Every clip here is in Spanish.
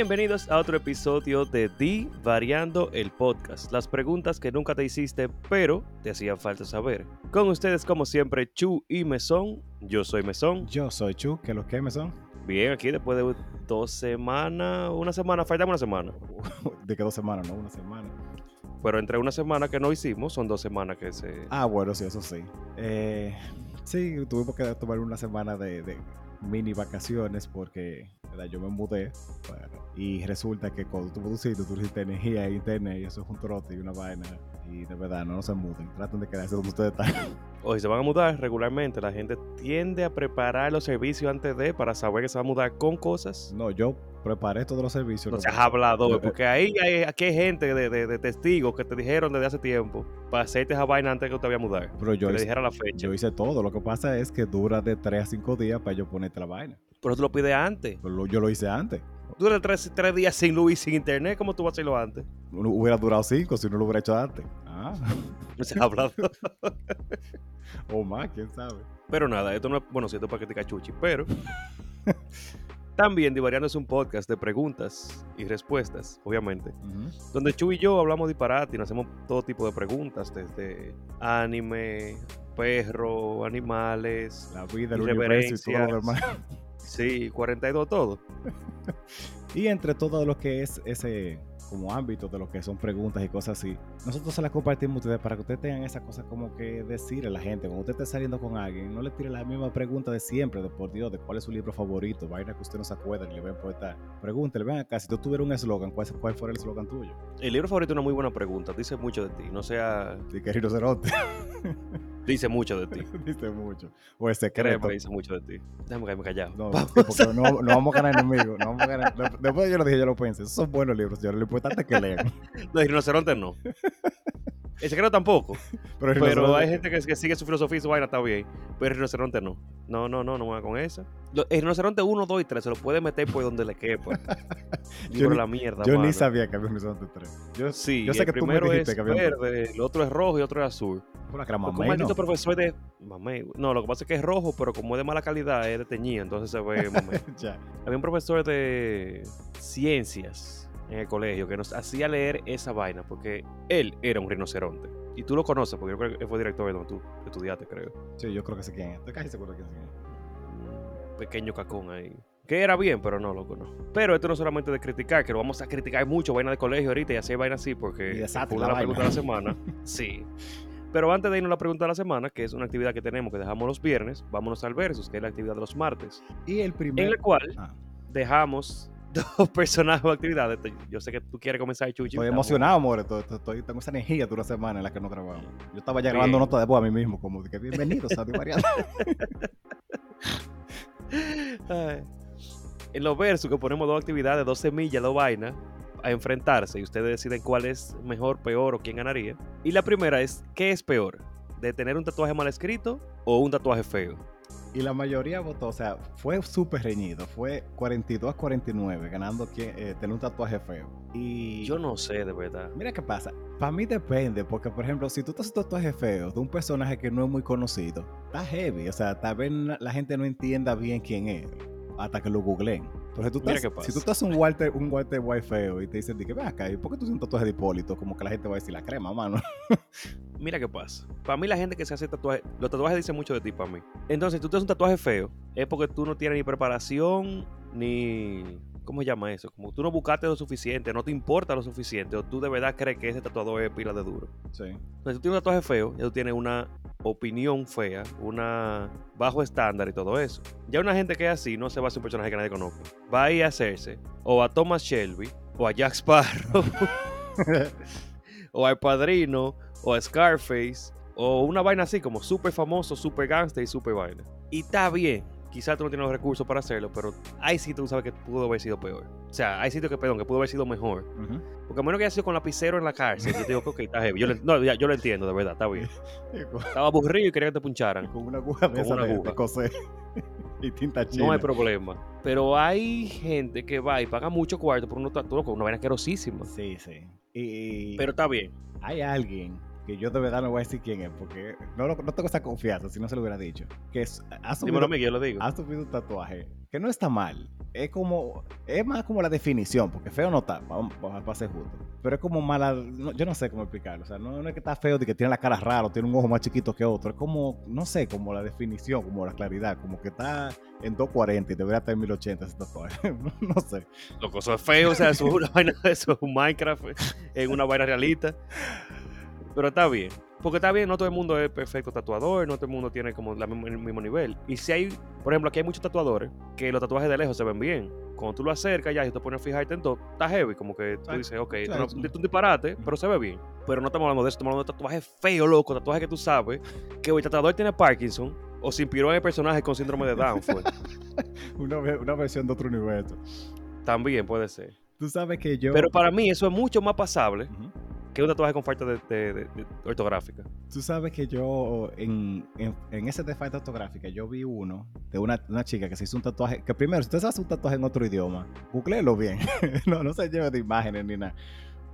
Bienvenidos a otro episodio de Di Variando el Podcast. Las preguntas que nunca te hiciste, pero te hacían falta saber. Con ustedes, como siempre, Chu y Mesón. Yo soy Mesón. Yo soy Chu, que los que me son. Bien, aquí después de dos semanas, una semana, falta una semana. De que dos semanas, no, una semana. Pero entre una semana que no hicimos, son dos semanas que se. Ah, bueno, sí, eso sí. Eh, sí, tuvimos que tomar una semana de, de mini vacaciones porque ¿verdad? yo me mudé y resulta que cuando tú produciste, tú necesitas energía e internet y eso es un trote y una vaina. Y de verdad, no, no se muden, traten de quedarse donde ustedes están. O si se van a mudar regularmente, la gente tiende a preparar los servicios antes de para saber que se va a mudar con cosas. No, yo preparé todos los servicios. No seas hablador, Eh, porque ahí hay, aquí hay gente de, de- de testigos que te dijeron desde hace tiempo para hacerte esa vaina antes que tú te vayas a mudar. Pero yo que le hice, dijera la fecha. yo hice todo. Lo que pasa es que dura de 3 a 5 días para yo ponerte la vaina. Pero tú lo pides antes. Pero yo lo hice antes. Dura tres, tres días sin luz y sin internet, ¿cómo tú vas a hacerlo antes? Uno hubiera durado 5 si no lo hubiera hecho antes. Ah, No seas hablador. o más, quién sabe. Pero nada, esto no es, bueno, siento para criticar Chuchi, pero también Divariando es un podcast de preguntas y respuestas, obviamente, donde Chu y yo hablamos disparate y nos hacemos todo tipo de preguntas, desde anime, perro, animales, La vida, el universo y todo lo demás. sí, 42, todo. Y entre todo lo que es ese como ámbito de lo que son preguntas y cosas así, nosotros se las compartimos a ustedes para que ustedes tengan esas cosas como que decirle a la gente. Cuando usted esté saliendo con alguien, no le tire la misma pregunta de siempre, de por Dios, de cuál es su libro favorito, vaina que usted no se acuerda y le ven por estar. Pregúntele, ven acá, si tú tuvieras un eslogan, ¿cuál, ¿cuál fuera el eslogan tuyo? El libro favorito es una muy buena pregunta, dice mucho de ti, no sea, Y que rinoceronte, dice mucho de ti. dice mucho. O Créeme secreto. dice mucho de ti. Déjame quedarme callado. No, porque no, no vamos a ganar enemigos. No vamos a ganar. Después yo lo dije, yo lo pensé. Esos son buenos libros, señores. Lo importante es que lean. No, el rinoceronte no. El secreto tampoco. Pero, el Pero hay gente que, que sigue su filosofía y su vaina, está bien. Pero el rinoceronte no. No, no, no, no me va con esa. El rinoceronte 1, 2 y 3 se lo puede meter por donde le quepa. Yo ni- la mierda, Yo ni sabía que había un rinoceronte 3. Yo, Sí, yo sé el que tú me primero dijiste es que había un verde, el otro es rojo y otro es azul. Una que era Porque un maldito ¿no? profesor de... Mamey. No, lo que pasa es que es rojo, pero como es de mala calidad, es de teñida, entonces se ve mamey. Había un profesor de ciencias en el colegio que nos hacía leer esa vaina porque él era un rinoceronte. Y tú lo conoces porque yo creo que fue director de donde tú estudiaste, creo. Sí, yo creo que sé quién es. Estoy casi seguro que sé quién es. Pequeño cacón ahí. Que era bien, pero no, loco, no. Pero esto no es solamente de criticar, que lo vamos a criticar mucho, vaina de colegio ahorita y así vaina así, porque Y la pregunta de la semana. Sí. Pero antes de irnos a la pregunta de la semana, que es una actividad que tenemos que dejamos los viernes, vámonos al versus, que es la actividad de los martes. Y el primer. En la cual Ah, dejamos dos personajes o actividades. Yo sé que tú quieres comenzar, Chuchi. estoy emocionado, amor. Estoy, tengo esa energía de una semana en la que no grabamos. Yo estaba ya grabando nota de voz a mí mismo, como de que bienvenidos a Divariando. Ay. En los versos que ponemos dos actividades, dos semillas, dos vainas a enfrentarse y ustedes deciden cuál es mejor, peor o quién ganaría. Y la primera es, ¿qué es peor? ¿De tener un tatuaje mal escrito o un tatuaje feo? Y la mayoría votó, o sea, fue súper reñido. Fue 42 a 49, ganando quien, eh, tener un tatuaje feo. Y Yo no sé, de verdad. Mira qué pasa. Para mí depende, porque por ejemplo, si tú te haces un tatuaje feo de un personaje que no es muy conocido, está heavy. O sea, tal vez la gente no entienda bien quién es hasta que lo googleen. Si tú, estás, si tú haces un Walter, un Walter White feo y te dicen, di que ven acá, ¿y por qué tú haces un tatuaje de Hipólito? Como que la gente va a decir la crema, mano. Mira qué pasa. Para mí la gente que se hace tatuaje, los tatuajes dicen mucho de ti para mí. Entonces, si tú te haces un tatuaje feo, es porque tú no tienes ni preparación, ni... ¿Cómo se llama eso? Como tú no buscaste lo suficiente, no te importa lo suficiente, o tú de verdad crees que ese tatuador es pila de duro. Sí. Entonces, si tú tienes un tatuaje feo, ya tú tienes una opinión fea, una bajo estándar y todo eso. Ya una gente que es así no se va a hacer un personaje que nadie conozca. Va a ir a hacerse o a Thomas Shelby, o a Jack Sparrow, o al Padrino, o a Scarface, o una vaina así como súper famoso, súper gangster y súper vaina. Y está bien. Quizás tú no tienes los recursos para hacerlo, pero hay sitios que tú sabes que pudo haber sido peor. O sea, hay sitios que, perdón, que pudo haber sido mejor. Porque a menos que haya sido con lapicero en la cárcel, yo te digo, ok, está heavy. Yo, le- no, ya, yo lo entiendo, de verdad, está bien. Estaba aburrido y quería que te y puncharan. con una aguja de Con una aguja. coser. y tinta china. No hay problema. Pero hay gente que va y paga mucho cuarto por un tatuaje con una vaina asquerosísima. Sí, sí. Y, Pero está bien. hay alguien que yo de verdad no voy a decir quién es, porque no, lo- no tengo esa confianza, si no se lo hubiera dicho. Que es, ha, subido, yo lo digo. ha subido un tatuaje que no está mal. Es como, es más como la definición, porque feo no está, vamos, vamos a ser justo. Pero es como mala, no- yo no sé cómo explicarlo. O sea, no, no es que está feo de que tiene la cara rara o tiene un ojo más chiquito que otro. Es como, no sé, como la definición, como la claridad, como que está en 240 y debería estar en 1080 ese tatuaje. no sé. Loco, eso es feo, o sea, eso es una vaina, eso es un Minecraft en una vaina realista. Pero está bien. Porque está bien, no todo el mundo es perfecto tatuador, no todo el mundo tiene como la el mismo nivel. Y si hay, por ejemplo, aquí hay muchos tatuadores que los tatuajes de lejos se ven bien. Cuando tú lo acercas ya y te pones a fijarte en todo, está heavy, como que tú dices, ok, Claro, no- un disparate, pero se ve bien. Pero no estamos hablando de eso, estamos hablando de tatuajes feos, loco, tatuajes que tú sabes que el tatuador tiene Parkinson o se inspiró en el personaje con síndrome de Down. Una, una versión de otro universo. También puede ser. Tú sabes que yo... Pero para mí eso es mucho más pasable Ujú. que un tatuaje con falta de, de- de- de ortográfica. Tú sabes que yo en, en, en ese de falta ortográfica yo vi uno de una, una chica que se hizo un tatuaje, que primero, si usted se hace un tatuaje en otro idioma, googleelo bien, no, no se lleve de imágenes ni nada.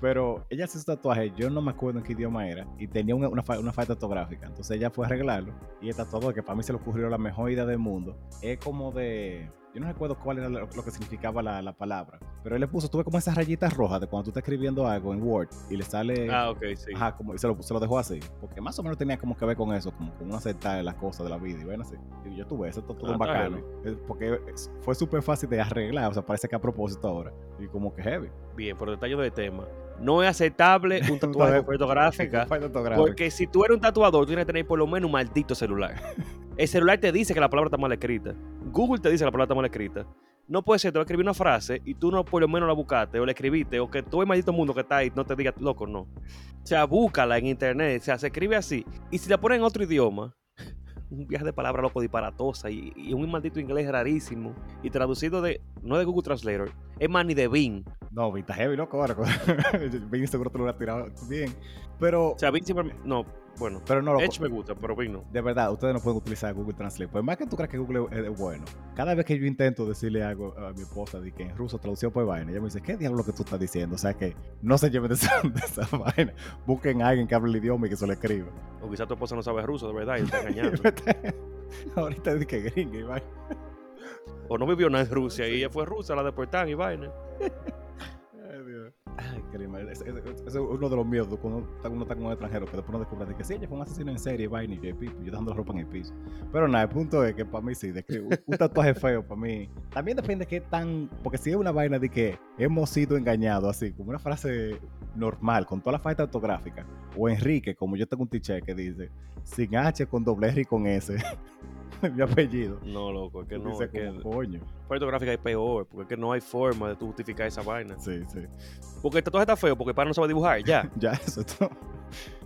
Pero ella se hizo un tatuaje, yo no me acuerdo en qué idioma era, y tenía una, una, una falta ortográfica. Entonces ella fue a arreglarlo, y el tatuador, que para mí se le ocurrió la mejor idea del mundo, es como de... Yo no recuerdo cuál era lo, lo que significaba la, la palabra, pero él le puso, tuve como esas rayitas rojas de cuando tú estás escribiendo algo en Word y le sale... Ah, ok, sí. Ajá, como, y se lo, se lo dejó así. Porque más o menos tenía como que ver con eso, como con uno aceptar las cosas de la vida y bueno, así. Y yo tuve eso, todo, todo Ah, está bacano. Porque fue súper fácil de arreglar, o sea, parece que a propósito ahora. Y como que heavy. Bien, por detalle del tema. No es aceptable un tatuaje ortográfica. Porque si tú eres un tatuador, tú tienes que tener por lo menos un maldito celular. El celular te dice que la palabra está mal escrita. Google te dice la palabra está mal escrita. No puede ser, te va a escribir una frase y tú no por lo menos la buscaste o la escribiste o que todo el maldito mundo que está ahí no te diga loco, no. O sea, búscala en internet, o sea, se escribe así. Y si la pones en otro idioma, un viaje de palabra loco disparatosa y, y un maldito inglés rarísimo y traducido de, no de Google Translator, es más ni de Bing. No, Vita heavy, loco, ahora. Bing seguro te lo hubiera tirado bien. Pero, O sea, Bing siempre, no, bueno, pero no, loco. Edge me gusta, pero Bing no. De verdad, ustedes no pueden utilizar Google Translate. Por más que tú creas que Google es, bueno, cada vez que yo intento decirle algo a mi esposa de que en ruso traducción por vaina, ella me dice, ¿qué diablo lo que tú estás diciendo? O sea que no se lleven de esa, de esa vaina. Busquen a alguien que hable el idioma y que se lo escriba. O quizás tu esposa no sabe ruso, de verdad, y está engañando. Ahorita dice que gringa y vaina. o no vivió nada en Rusia y ella fue rusa, la deportaron y vaina. Ay, ese- ese es uno de los miedos cuando uno está, uno está con un extranjero que después no descubre de que sí, ella fue un asesino en serie, vaina y pipo, yo dejando la ropa en el piso. Pero nada, el punto es que para mí sí, de que un, tatuaje feo para mí. También depende de qué tan. Porque si es una vaina de que hemos sido engañados, así, como una frase normal, con toda la falta ortográfica. O Enrique, como yo tengo un t-shirt que dice, sin H, con doble R y con S. mi apellido. No, loco, es que no, dice es que como, coño. Fotográfica es peor, porque es que no hay forma de tú justificar esa vaina. Sí, sí. Porque el tatuaje está feo, porque el pana no sabe dibujar, ya. Ya, eso es todo.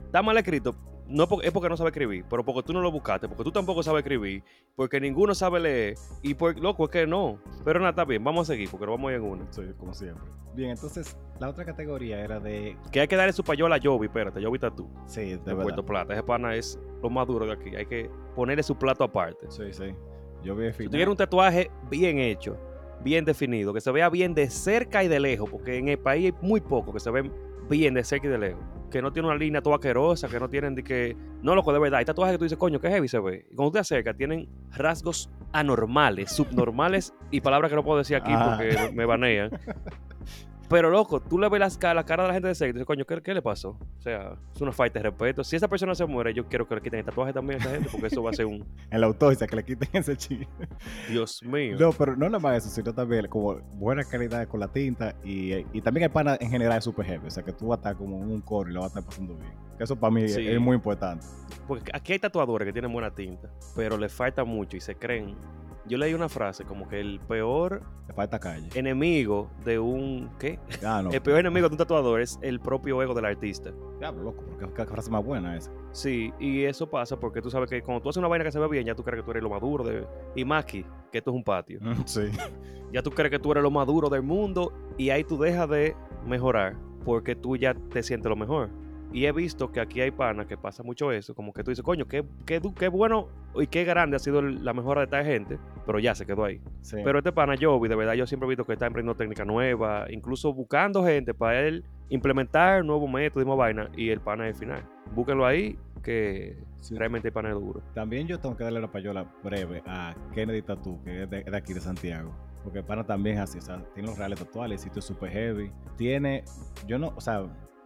Está mal escrito, no porque, es porque no sabe escribir, pero porque tú no lo buscaste, porque tú tampoco sabes escribir, porque ninguno sabe leer, y por, loco, es que no. Pero nada, está bien, vamos a seguir, porque nos vamos a ir en una. Sí, como siempre. Bien, entonces, la otra categoría era de. Que hay que darle su payola a Jovi, espérate, Jovi está tú, Sí, de de. Puerto Plata. Ese pana es lo más duro de aquí, hay que ponerle su plato aparte. Sí, sí. Yo Si tú quieres un tatuaje bien hecho, bien definido, que se vea bien de cerca y de lejos, porque en el país hay muy poco que se ven bien de cerca y de lejos. Que no tiene una línea toda asquerosa, que no tienen de que. No, loco, de verdad. Hay tatuajes que tú dices, coño, qué heavy se ve. Y cuando te acercas, tienen rasgos anormales, subnormales y palabras que no puedo decir aquí Ah. porque me banean. Pero loco, tú le ves las ca- la cara de la gente de cerca y dices, coño, ¿qué, qué le pasó? O sea, es una falta de respeto. Si esa persona se muere, yo quiero que le quiten el tatuaje también a esa gente, porque eso va a ser un. En la autopsia, que le quiten ese chile. Dios mío. No, pero no nada más eso, sino también como buena calidad con la tinta y, y también el pana en general es super heavy. O sea, que tú vas a estar como en un coro y lo vas a estar pasando bien. Eso para mí es- Sí. es muy importante. Porque aquí hay tatuadores que tienen buena tinta, pero le falta mucho y se creen. Yo leí una frase como que el peor calle. enemigo de un. ¿Qué? Ah, no. El peor enemigo de un tatuador es el propio ego del artista. Diablo, loco, porque qué frase más buena esa. Sí, y eso pasa porque tú sabes que cuando tú haces una vaina que se ve bien, ya tú crees que tú eres lo maduro de. Y más aquí, que esto es un patio. Sí. Ya tú crees que tú eres lo maduro del mundo y ahí tú dejas de mejorar porque tú ya te sientes lo mejor. Y he visto que aquí hay panas que pasa mucho eso, como que tú dices, coño, qué, qué, qué bueno y qué grande ha sido el- la mejora de esta gente, pero ya se quedó ahí. sí. Pero este pana Jovi, de verdad, yo siempre he visto que está emprendiendo técnica nueva, incluso buscando gente para él implementar nuevos métodos y nueva vaina, y el pana es el final. Búsquenlo ahí, que Sí. realmente el panel duro. También yo tengo que darle la payola breve a Kennedy Tattoo, que es de, de aquí de Santiago. Porque para también es así, o sea, tiene los reales tatuajes, sitio super heavy. Tiene, yo no, o sea,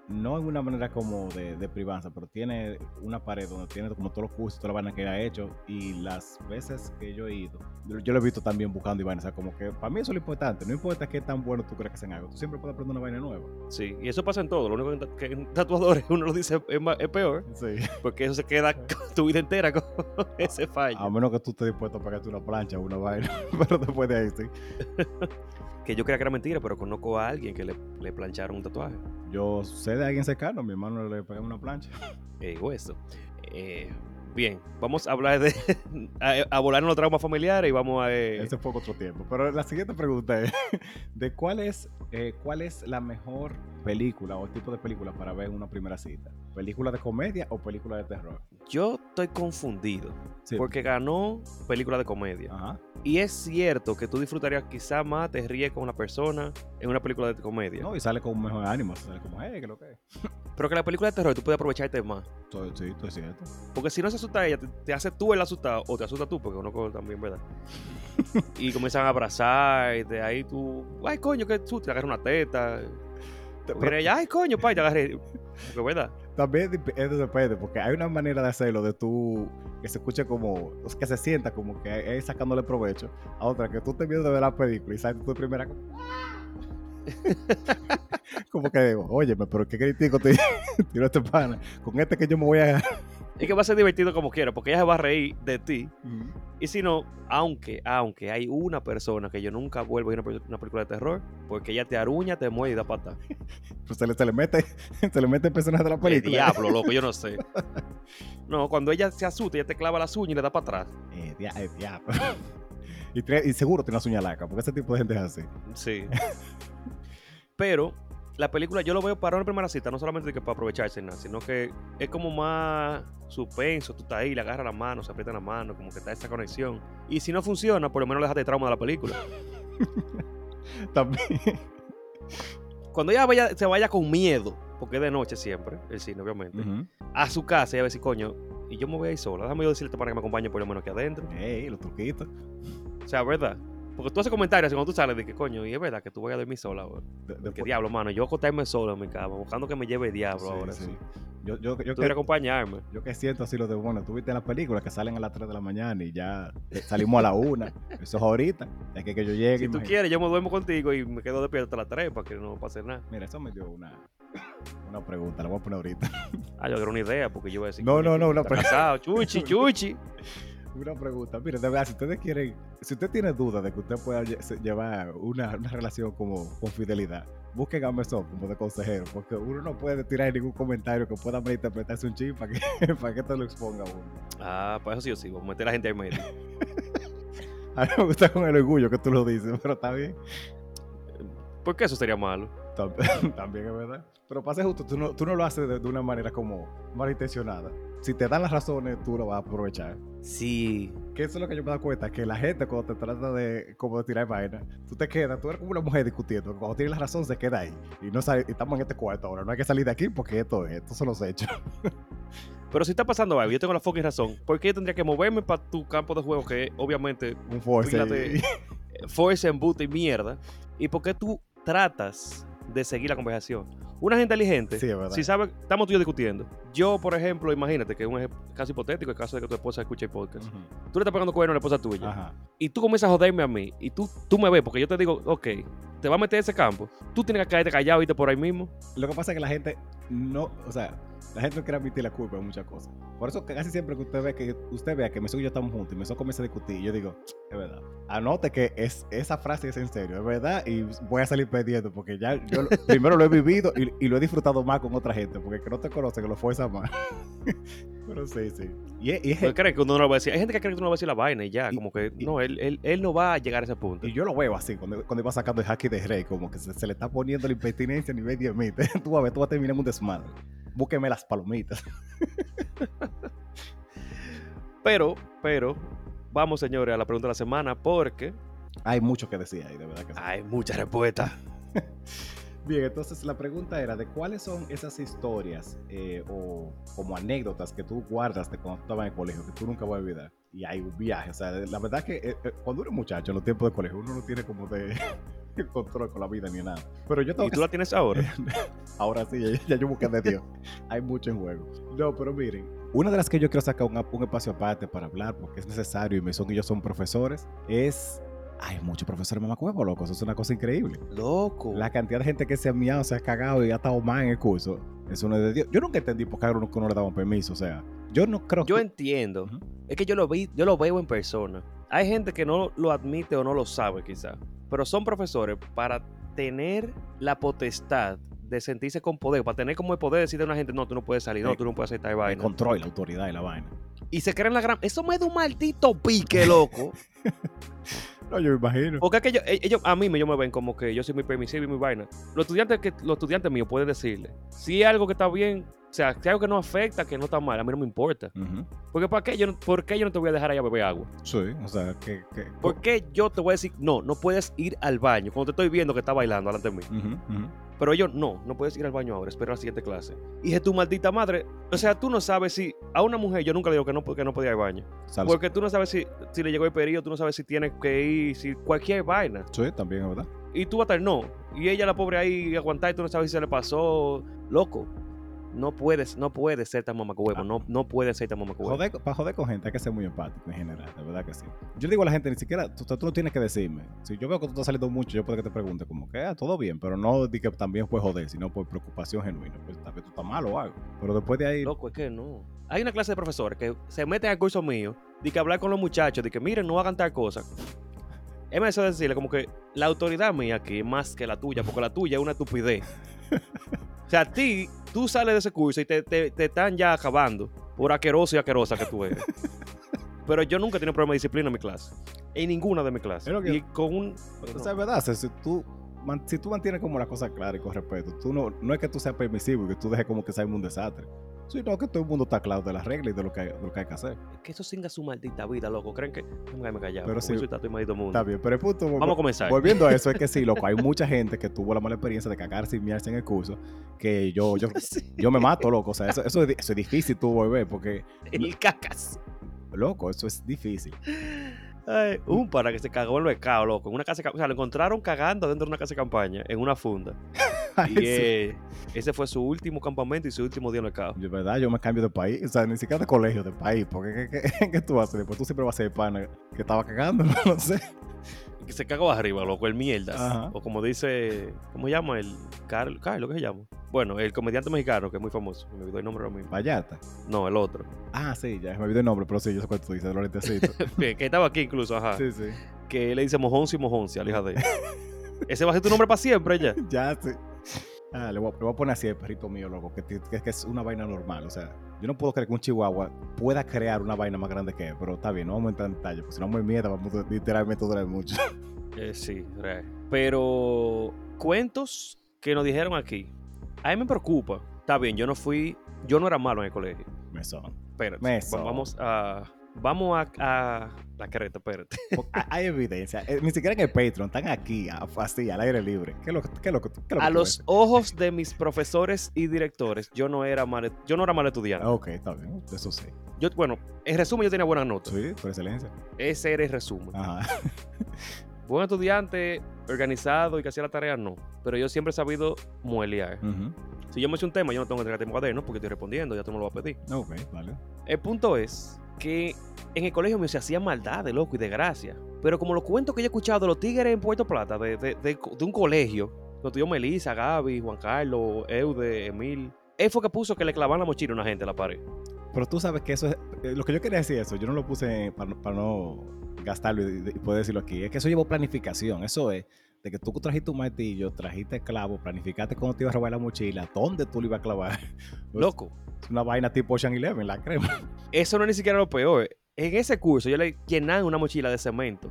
no en una manera como de, de privanza, pero tiene una pared donde tiene como todos los cursos, toda la vaina que ha hecho. Y las veces que yo he ido, yo, lo he visto también buscando y vaina. O sea, como que para mí eso es lo importante. No importa qué tan bueno tú creas que sean algo, tú siempre puedes aprender una vaina nueva. Sí, y eso pasa en todo. Lo único que, en tatuadores uno lo dice es, peor, Sí. porque eso se queda tu vida entera con ese fallo. A menos que tú estés dispuesto a pagarte una plancha o una vaina. pero después de ahí, sí. Que yo creía que era mentira, pero conozco a alguien que le, le plancharon un tatuaje. Yo sé de alguien cercano, mi hermano le pegué una plancha. Eh, hueso. Eh, bien, vamos a hablar de. a, a volar en los traumas familiares y vamos a. eh, Ese fue otro tiempo. Pero la siguiente pregunta es: ¿de cuál es, eh, cuál es la mejor película o tipo de película para ver en una primera cita? ¿Película de comedia o película de terror? Yo estoy confundido. Sí. Porque ganó película de comedia. Ajá. Y es cierto que tú disfrutarías quizá más, te ríes con una persona en una película de comedia. No, y sale con un mejor ánimo. Sale como, hey, ¿qué lo que es? Pero que la película de terror tú puedes aprovecharte más. Todo- Sí, todo es cierto. Porque si no se asusta ella, te, te hace tú el asustado o te asusta tú, porque uno también, ¿verdad? y comienzan a abrazar, y de ahí tú, ay, coño, que tú te agarras una teta. Pero ella, ay, coño, pa, y te agarré. Porque, ¿verdad? También eso depende, porque hay una manera de hacerlo de tú que se escuche como, que se sienta como que es sacándole provecho a otra que tú te viendo de ver la película y sales tu primera como, como que digo, óyeme, pero qué crítico te tiró este pana, con este que yo me voy a Es que va a ser divertido como quiera, porque ella se va a reír de ti. Y si no, aunque, aunque hay una persona que yo nunca vuelvo a ir a una, pe- una película de terror, porque ella te aruña, te muerde y da pata. pues se le, se le mete, se le mete el personaje de la El película. diablo, loco, yo no sé. No, cuando ella se asusta, ella te clava las uñas y le da para atrás. Eh, dia- eh, diablo. y, seguro tiene las uñas largas, porque ese tipo de gente es así. Sí. Pero la película yo lo veo para una primera cita, no solamente que para aprovecharse, nada, sino que es como más suspenso. Tú estás ahí, le agarras la mano, se aprieta la mano, como que está esa conexión. Y si no funciona, por lo menos le dejas de trauma de la película. También. Cuando ella vaya, se vaya con miedo, porque es de noche siempre, el cine, obviamente, a su casa y a ver si coño, y yo me voy a ir sola. Déjame yo decirte para que me acompañe por lo menos aquí adentro. Ey, los truquitos. O sea, ¿verdad? Porque tú haces comentarios cuando tú sales de que coño, y es verdad que tú vas a dormir sola. De- Que diablo, mano, yo acostarme solo en mi cama, buscando que me lleve el diablo Sí, ahora. sí. sí. Yo, yo, yo, Tú que, quieres acompañarme. yo que siento así lo de, bueno, tú viste en las películas que salen a las 3 de la mañana y ya eh, salimos a la 1. Eso es ahorita. Es que, que yo llegue. Si tú quieres, yo me duermo contigo y me quedo despierto hasta las 3 para que no pase nada. Mira, eso me dio una, una pregunta, la voy a poner ahorita. Ah, yo quiero una idea, porque yo voy a decir. No, no, no, una estás pre- casado, chuchi, chuchi. Una pregunta. Mire, de verdad, si ustedes quieren, si usted tiene dudas de que usted pueda llevar una, una relación como con fidelidad, busquen a Mesón como de consejero, porque uno no puede tirar ningún comentario que pueda malinterpretarse un chip para que, para que te lo exponga uno. Ah, pues eso sí o sí, vamos a meter a la gente en medio. A mí me gusta con el orgullo que tú lo dices, pero está bien. ¿Por qué eso sería malo? Tam- También es verdad. Pero pase justo, tú no, tú no lo haces de, de una manera como malintencionada. Si te dan las razones, tú lo vas a aprovechar. Sí. Que eso es lo que yo me he dado cuenta, que la gente cuando te trata de como de tirar vaina, tú te quedas, tú eres como una mujer discutiendo, cuando tienes la razón se queda ahí. Y no sale, y estamos en este cuarto ahora, no hay que salir de aquí porque esto es, estos son los hechos. Pero si está pasando algo, yo tengo la fucking razón. ¿Por qué yo tendría que moverme para tu campo de juego, que obviamente Un force. Pila y- force, embute y mierda? ¿Y por qué tú tratas de seguir la conversación? Una gente inteligente, Sí, si sabe, estamos tú y yo discutiendo. Yo, por ejemplo, imagínate que es un caso hipotético, el caso de que tu esposa escuche el podcast. Tú le estás pegando cuerno a la esposa tuya. Ajá. y tú comienzas a joderme a mí, y tú, tú me ves, porque yo te digo, ok, te va a meter ese campo, tú tienes que caerte callado, irte por ahí mismo. Lo que pasa es que la gente no, o sea, la gente no quiere admitir la culpa de muchas cosas. Por eso casi siempre que usted ve que usted vea que Mesón y yo estamos juntos y Mesón comienza a discutir, yo digo, es verdad. Anote que es, esa frase es en serio, es verdad, y voy a salir perdiendo porque ya yo primero lo he vivido y, y lo he disfrutado más con otra gente, porque que no te conoce, que lo fuerza más. Pero sí, sí. Y, es- y es- Porque creen que uno no lo va a decir. Hay gente que cree que tú no vas a decir la vaina y ya, Y- como que no, él, él, él no va a llegar a ese punto. y yo lo veo así, cuando, cuando iba sacando el hacky de Rey, como que se, se le está poniendo la impertinencia a nivel 10 mil. Tú vas a ver, tú vas a terminar en un desmadre. Búsqueme las palomitas. Pero, pero, vamos señores a la pregunta de la semana porque Hay mucho que decir ahí, de verdad que sí. hay muchas respuestas. Bien, entonces la pregunta era de cuáles son esas historias eh, o como anécdotas que tú guardas de cuando estabas en el colegio que tú nunca vas a olvidar. Y hay un viaje, o sea, la verdad es que eh, eh, cuando uno es muchacho en los tiempos de colegio, uno no tiene como de control con la vida ni nada. Pero yo tengo ¿Y que tú la tienes ahora? Ahora sí, ya, ya yo busqué de Dios. Hay mucho en juego. No, pero miren, una de las que yo quiero sacar un, un espacio aparte para hablar, porque es necesario y me son y yo son profesores, es. Hay muchos profesores mamacuevos, loco. Eso es una cosa increíble. Loco. La cantidad de gente que se ha miado, se ha cagado y ha estado mal en el curso. Eso no es de Dios. Yo nunca entendí por qué a uno que no le daban permiso. O sea, yo no creo Yo que. entiendo. Es que yo lo vi, yo lo veo en persona. Hay gente que no lo admite o no lo sabe, quizá. Pero son profesores para tener la potestad de sentirse con poder, para tener como el poder de decirle a una gente, no, tú no puedes salir, no, tú no puedes hacer tal El vaina. control, la autoridad y la vaina. Y se creen la gran. Eso me da un maldito pique, loco. No, yo me imagino. Porque es que ellos, ellos- a mí ellos me ven como que yo soy muy permisivo y muy vaina. Los estudiantes, que, los estudiantes míos pueden decirle, si hay algo que está bien, o sea, si algo que no afecta, que no está mal, a mí no me importa. Porque ¿para qué yo, no- ¿por qué yo no te voy a dejar allá beber agua? Sí, o sea, que. que ¿Por qué yo te voy a decir, no, no puedes ir al baño cuando te estoy viendo que está bailando delante de mí? Pero ellos, no, no puedes ir al baño ahora, espera la siguiente clase. Y es tu maldita madre. O sea, tú no sabes si a una mujer, yo nunca le digo que no, que no podía ir al baño. Porque tú no sabes si, si le llegó el periodo, tú no sabes si tienes que ir, si cualquier vaina. Sí, también, es verdad. Y tú vas a estar, no. Y ella, la pobre ahí, aguantar y tú no sabes si se le pasó. Loco. No puedes, no puedes ser tan mamacuevo. Ah. No, no puedes ser tan mamacuevo. Para joder con gente hay que ser muy empático en general, de verdad que sí. Yo le digo a la gente, ni siquiera, tú, tú no tienes que decirme. Si yo veo que tú estás saliendo mucho, yo puedo que te pregunte como que, ah, todo bien, pero no di que también fue joder, sino por preocupación genuina. Pues tal vez tú estás mal o algo. Pero después de ahí, Loco, es que no. Hay una clase de profesores que se meten al curso mío, de que hablar con los muchachos, de que miren, no hagan tal cosa. Es de decirle como que la autoridad mía aquí es más que la tuya, porque la tuya es una estupidez. o sea, a ti, tú sales de ese curso y te, te- te están ya acabando por aqueroso y aquerosa que tú eres. Pero yo nunca he tenido problema de disciplina en mi clase. En ninguna de mis clases. Es lo que- Y con un... o sea, es verdad, si tú, si tú mantienes como la cosa clara y con respeto, tú no, no es que tú seas permisivo y que tú dejes como que sea un desastre, sino que todo el mundo está claro de las reglas y de lo que hay, de lo que, hay que hacer. que eso singa su maldita vida, loco. ¿Creen que...? Déjame me callado. Pero sí. sí. Está mundo. Está bien, pero el punto, Vamos a comenzar. Volviendo a eso, es que sí, loco, hay mucha gente que tuvo la mala experiencia de cagarse y miarse en el curso, que yo, yo, Sí. yo me mato, loco. O sea, eso, eso, es, di- eso es difícil tú volver, porque, El cacas. loco, eso es difícil. Ay, un para que se cagó en el mercado, loco. En una casa O sea, lo encontraron cagando dentro de una casa de campaña, en una funda. Y eh, ese fue su último campamento y su último día en el mercado. De verdad, yo me cambio de país, o sea, ni siquiera de colegio, de país, porque ¿qué, qué, qué tú haces? Después tú siempre vas a ser pana que estaba cagando, no sé. Que se cagó arriba, loco, el mierdas. Ajá. O como dice, ¿cómo se llama? El Carlos, Carlos, ¿qué se llama? Bueno, el comediante mexicano, que es muy famoso. Me olvidó el nombre ahora mismo. Vallata. No, el otro. Ah, sí, ya me olvidé el nombre, pero sí, yo sé cuál tú dices, lentecitos. que, que estaba aquí incluso, ajá. sí, sí. Que le dice mojonci, mojonci a la hija de él. Ese va a ser tu nombre para siempre ya. Ya, sí. Ah, le voy, a, le voy a poner así al perrito mío, loco, que, que- que es una vaina normal. O sea, yo no puedo creer que un chihuahua pueda crear una vaina más grande que él, pero está bien, no vamos a entrar en detalle, porque si no me mierda, vamos a literalmente durar mucho. Eh, sí, real. Pero cuentos que nos dijeron aquí. A mí me preocupa. Está bien, yo no fui, yo no era malo en el colegio. Me son. Va- Vamos a, vamos a, a la carreta, espérate. Hay- evidencia. eh, Ni siquiera en el Patreon, están aquí, así, al aire libre. ¿Qué es lo, que- qué lo, qué lo A los ves? ojos de mis profesores y directores, yo no era mal, yo no era mal estudiante. Ok, está bien, eso sí. Yo, bueno, en resumen, yo tenía buenas notas. Sí, por excelencia. Ese era el resumen. Ajá. Buen estudiante, organizado y que hacía la tarea, no. Pero yo siempre he sabido muelear. Si yo me echo un tema, yo no tengo que entregarte mi cuaderno porque estoy respondiendo, ya tú me lo vas a pedir. Ok, vale. El punto es que en el colegio mío se hacía maldad de loco y de gracia. Pero como los cuentos que yo he escuchado de los tigres en Puerto Plata, de, de- de- de un colegio, lo tuvo Melissa, Gaby, Juan Carlos, Eude, Emil. Él fue que puso que le clavaban la mochila a una gente a la pared. Pero tú sabes que eso es. eh, Lo que yo quería decir eso, yo no lo puse para, para no gastarlo y, y poder decirlo aquí. Es que eso llevó planificación. Eso es de que tú trajiste un martillo, trajiste clavo, planificaste cómo te ibas a robar la mochila, dónde tú le ibas a clavar. Pues, Loco, Es una vaina tipo Ocean Eleven, la crema. eso no es ni siquiera lo peor. En ese curso yo le llenaban una mochila de cemento.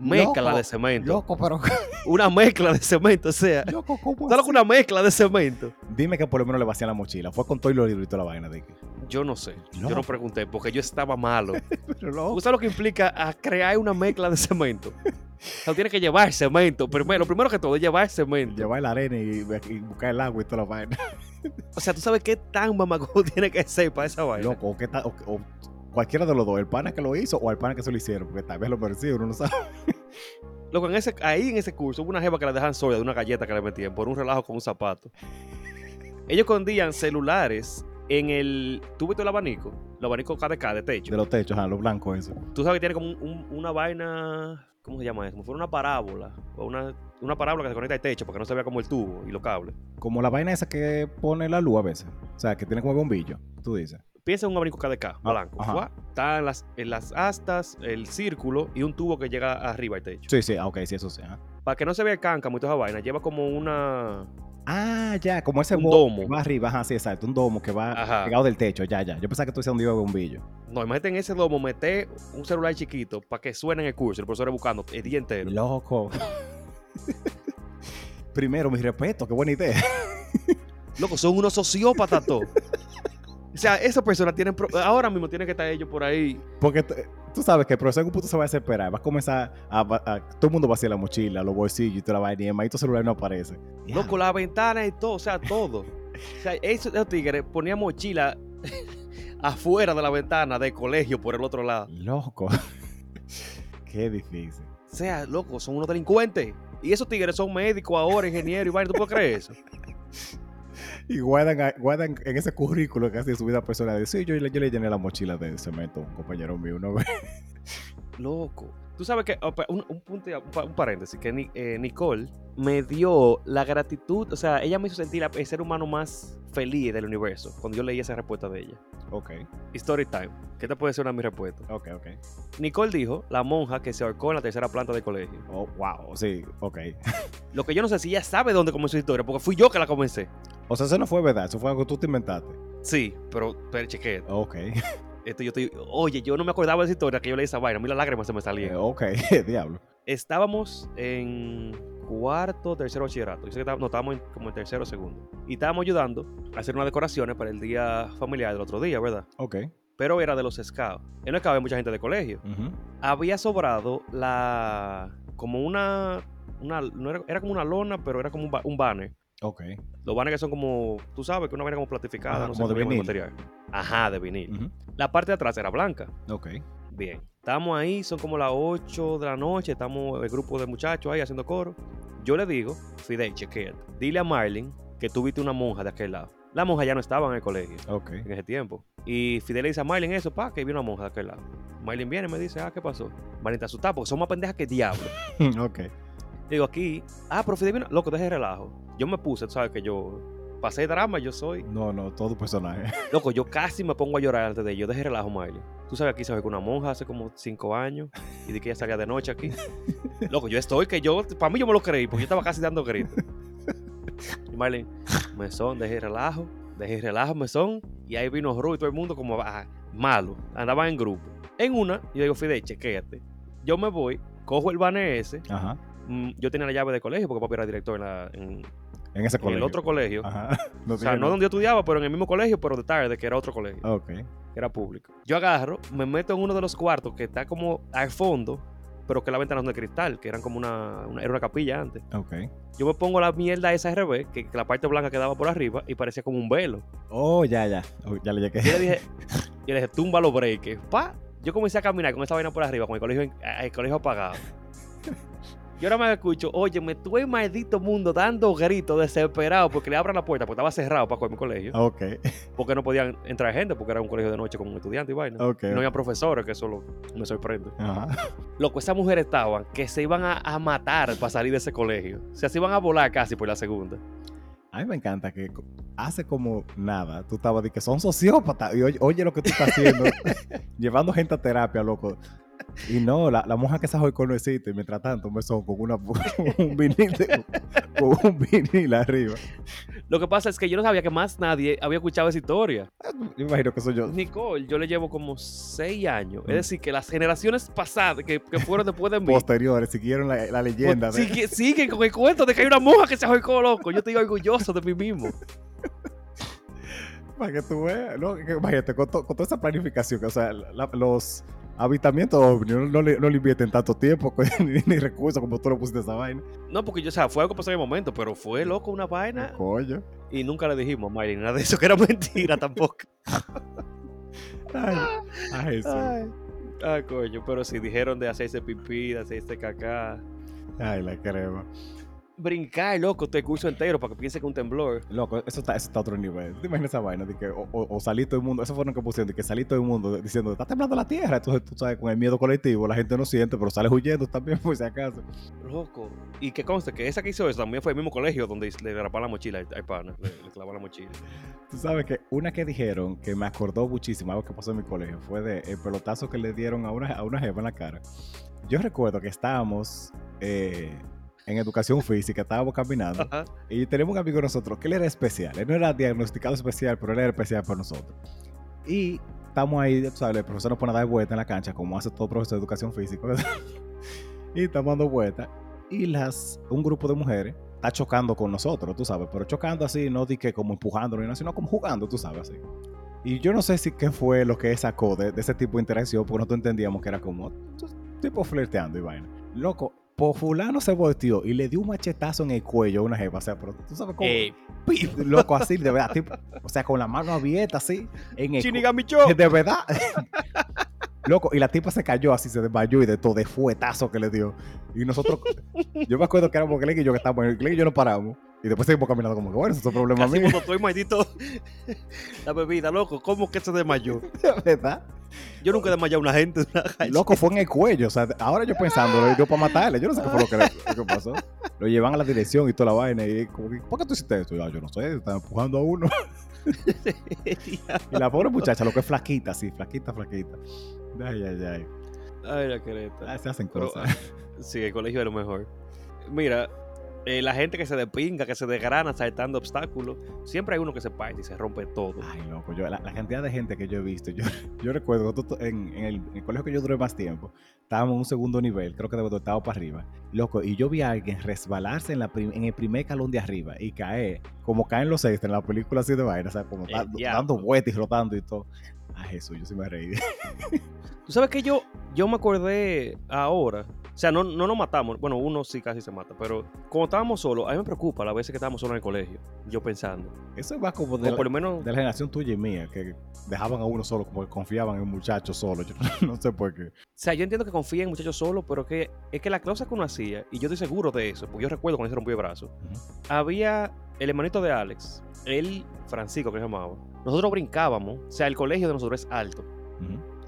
Mezcla Loco, de cemento. Loco, pero. Una mezcla de cemento, o sea. Loco, ¿cómo ¿Sabes lo así? que una mezcla de cemento? Dime que por lo menos le vacían la mochila. Fue con todo y los libros y toda la vaina de que. Yo no sé. Yo no pregunté porque yo estaba malo. Pero loco. ¿Tú sabes lo que implica a crear una mezcla de cemento? Tú tienes que llevar cemento. Primero, lo primero que todo es llevar cemento. Llevar la arena y, y buscar el agua y toda la vaina. O sea, tú sabes qué tan mamaco tiene que ser para esa vaina. Loco, o, qué o- o cualquiera de los dos, el pana que lo hizo o el pana que se lo hicieron, porque tal vez lo merecía, uno no sabe. Loco, en ese, ahí en ese curso hubo una jeva que le dejan soya de una galleta que le metían por un relajo con un zapato. Ellos escondían celulares en el. ¿Tú viste el abanico? El abanico KDK de techo. De los techos, ajá, los blancos, eso. Tú sabes que tiene como un- un- una vaina. ¿Cómo se llama eso? Como fuera una parábola. O una, una parábola que se conecta al techo para que no se vea como el tubo y los cables. Como la vaina esa que pone la luz a veces. O sea, que tiene como bombillo, tú dices. Piensa en un abanico KDK, blanco. ajá. ¡Fua! Están las, en las astas, el círculo y un tubo que llega arriba al techo. Sí, sí, ah, ok, sí, eso sí. ajá. Para que no se vea el cáncamo y toda esa vaina, lleva como una. Ah, ya, como ese Un domo. que va arriba, ajá, sí, exacto, un domo que va Ajá. pegado del techo, ya, ya. Yo pensaba que tú decías un dios de bombillo. No, imagínate en ese domo meter un celular chiquito para que suene en el curso. El profesor buscando el día entero. Loco. Primero, mi respeto, qué buena idea. Loco, son unos sociópatas todos. O sea, esas personas tienen. pro- Ahora mismo tienen que estar ellos por ahí. Porque tú sabes que el profesor en un punto se va a desesperar. Va a comenzar a, a- a- todo el mundo va a hacer la mochila, los bolsillos y toda la vaina. Y el maldito celular no aparece. Loco, la ventana y todo. O sea, todo. O sea, esos, esos tigres ponían mochila afuera de la ventana del colegio por el otro lado. Loco. qué difícil. O sea, loco, son unos delincuentes. Y esos tigres son médicos ahora, ingenieros y vaina. ¿Tú puedes creer eso? Y guardan, guardan en ese currículo que hace su vida personal. Sí, yo, yo le llené la mochila de cemento a un compañero mío una. Loco. Tú sabes que, opa, un, un punto, un, pa- un paréntesis, que eh, Nicole me dio la gratitud, o sea, ella me hizo sentir la- el ser humano más feliz del universo cuando yo leí esa respuesta de ella. Ok, Story time. ¿Qué te puede ser una de mis respuestas? ok, ok. Nicole dijo, la monja que se ahorcó en la tercera planta del colegio. Oh, wow, sí, ok. Lo que yo no sé si ella sabe dónde comenzó esa historia, porque fui yo que la comencé. O sea, eso no fue verdad, eso fue algo que tú te inventaste. Sí, pero, pero chequé. Ok, Esto yo estoy, oye, yo no me acordaba de esa historia que yo leí esa vaina. A mí las lágrimas se me eh, salían. ok, diablo. estábamos en cuarto, tercero bachillerato. Yo sé que estábamos, no, estábamos en- como en tercero o segundo. Y estábamos ayudando a hacer unas decoraciones para el día familiar del otro día, ¿verdad? Ok. Pero era de los scouts. En el scout había mucha gente de colegio. ujú, Había sobrado la. como una. una no era, era como una lona, pero era como un, ba- un banner. Ok. Los banners que son como. Tú sabes que una vaina como platificada, Ajá, no sé como de llama el vinil. material. Ajá, de vinil. La parte de atrás era blanca. Ok. Bien. Estamos ahí, son como las 8 de la noche, estamos el grupo de muchachos ahí haciendo coro. Yo le digo, Fidel, chequea, dile a Marlin que tú viste una monja de aquel lado. La monja ya no estaba en el colegio en ese tiempo. Y Fidel le dice a Marlin eso, pa, que vi una monja de aquel lado. Marlin viene y me dice, ah, ¿qué pasó? Marlin está asustado porque son más pendejas que diablo. ok. Digo, aquí, ah, pero Fidel vino, loco, deje el relajo. Yo me puse, tú sabes que yo pasé drama, yo soy. No, no, todo personaje. Loco, yo casi me pongo a llorar antes de ello. Deje relajo, Miley. Tú sabes, aquí se ve con una monja hace como cinco años y de que ella salía de noche aquí. Loco, yo estoy que yo, para mí yo me lo creí porque yo estaba casi dando gritos. Y Miley, mesón, deje relajo, deje relajo, mesón. Y ahí vino Ru y todo el mundo como ah, malo. Andaban en grupo. En una, yo digo, Fidel, chequéate. Yo me voy, cojo el banner ese. Ajá. Mm, Yo tenía la llave del colegio porque papi era director en, la- en- En ese en colegio. el otro colegio. Ajá. No O sea, no donde yo estudiaba, pero en el mismo colegio, pero de tarde, que era otro colegio Ok. que era público. Yo agarro, me meto en uno de los cuartos que está como al fondo, pero que la ventana es de cristal, que eran como una, una- era una capilla antes. Ok. Yo me pongo la mierda esa al revés, que, que la parte blanca quedaba por arriba y parecía como un velo. Oh, ya, ya. Oh, ya le llegué. Yo le dije, yo le dije, tumba los breaks. Pa, yo comencé a caminar con esa vaina por arriba, con el colegio, el colegio apagado. Y ahora me escucho, oye, me tuve el maldito mundo dando gritos desesperado porque le abran la puerta, porque estaba cerrado para mi colegio, Ok. porque no podían entrar gente, porque era un colegio de noche con estudiantes y vaina. Ok. Y no había profesores, que eso lo- me sorprende. Ajá. Loco, esas mujeres estaban que se iban a, a matar para salir de ese colegio. O sea, se iban a volar casi por la segunda. A mí me encanta que hace como nada, tú estabas de que son sociópatas y oye, oye lo que tú estás haciendo, llevando gente a terapia, loco. Y no, la, la monja que se con no existe, y mientras tanto me son con, una, con un vinil, de- con un vinil arriba. Lo que pasa es que yo no sabía que más nadie había escuchado esa historia. Yo imagino que soy yo. Nicole, yo le llevo como seis años. Mm. Es decir, que las generaciones pasadas, que, que fueron después de mí, Posteriores, siguieron la, la leyenda. pues, de- sigue- siguen con el cuento de que hay una monja que se ahorcó, loco. Yo estoy orgulloso de mí mismo. Para que tú veas, ¿no? Imagínate, con, to- con toda esa planificación, que, o sea, la- los, Avistamiento ovni, no, no le, no le invierten tanto tiempo ni, ni recursos como tú lo pusiste esa vaina. No, porque yo, o sea, fue algo que pasó en el momento, pero fue loco una vaina. Coño. Y nunca le dijimos a Miley nada de eso, que era mentira tampoco. Ay, ay. Ay, ay, coño, pero si dijeron de hacerse pipí, de hacerse caca. Ay, la crema. Brincar, loco, este curso entero para que piense que un temblor. Loco, eso está, eso está a otro nivel. ¿Te imaginas esa vaina? De que, o, o, o salí todo el mundo, eso fue lo que pusieron, de que salí todo el mundo diciendo, está temblando la tierra. Entonces, tú sabes, con el miedo colectivo, la gente no siente, pero sale huyendo también, por si acaso. Loco. Y que conste que esa que hizo eso también fue el mismo colegio donde le raparon la mochila al pana. Le, le clavaron la mochila. Tú sabes que una que dijeron que me acordó muchísimo, algo que pasó en mi colegio, fue de el pelotazo que le dieron a una, a una jeva en la cara. Yo recuerdo que estábamos eh, en educación física, estábamos caminando. Ajá. Y tenemos un amigo de nosotros que él era especial. Él no era diagnosticado especial, pero él era especial para nosotros. Y estamos ahí, tú sabes, el profesor nos pone a dar vuelta en la cancha, como hace todo profesor de educación física. ¿verdad? y estamos dando vueltas. Y las, un grupo de mujeres está chocando con nosotros, tú sabes, pero chocando así, no di que como nada, sino como jugando, tú sabes, así. Y yo no sé si qué fue lo que sacó de, de ese tipo de interacción, porque nosotros entendíamos que era como tipo flirteando y vaina. Loco, por fulano se volteó y le dio un machetazo en el cuello a una jefa, o sea, pero tú sabes cómo... Eh, pi- Loco, así, de verdad, tipo, o sea, con la mano abierta, así, en el... Shinigami-cho. de verdad. Loco, y la tipa se cayó así, se desmayó y de todo, de fuetazo que le dio. Y nosotros, yo me acuerdo que éramos Glenn y yo que estábamos, Glenn y yo nos paramos. Y después seguimos caminando como que, bueno, eso es un problema Casi mío. cuando estoy maldito la bebida, loco. ¿Cómo que se desmayó? De verdad. Yo nunca he desmayado a una gente. de una calle. Loco, fue en el cuello. O sea, ahora yo pensando, yo para matarle, yo no sé qué fue lo que, lo que pasó. Lo llevan a la dirección y toda la vaina. Y como que, ¿por qué tú hiciste esto? Yo, "Ah, yo no sé, están empujando a uno. Y la pobre muchacha, lo que es flaquita, sí, flaquita, flaquita. Ay, ay, ay. Ay, la quereta. Ah, se hacen Pero, cosas. Sí, el colegio es lo mejor. Mira, eh, la gente que se despinga, que se desgrana saltando obstáculos, siempre hay uno que se parte y se rompe todo. Ay, loco, yo, la, la cantidad de gente que yo he visto, yo, yo recuerdo en, en el, en el colegio que yo duré más tiempo, estábamos en un segundo nivel, creo que de octavo para arriba, loco, y yo vi a alguien resbalarse en, la prim- en el primer calón de arriba y caer, como caen los seis en la película así de vaina, o sea, como da- diablo. dando vueltas y rotando y todo. Ay, Jesús, yo sí me reí. Tú sabes que yo, yo me acordé ahora. O sea, no, no nos matamos. Bueno, uno sí casi se mata. Pero cuando estábamos solos, a mí me preocupa las veces que estábamos solos en el colegio. Yo pensando. Eso va como de, O la, por lo menos. de la generación tuya y mía, que dejaban a uno solo, como que confiaban en un muchacho solo. Yo no sé por qué. O sea, yo entiendo que confía en muchachos solos, pero que es que la cosa que uno hacía, y yo estoy seguro de eso, porque yo recuerdo cuando se rompió el brazo, había el hermanito de Alex, él, Francisco, que se llamaba. Nosotros brincábamos, o sea, el colegio de nosotros es alto.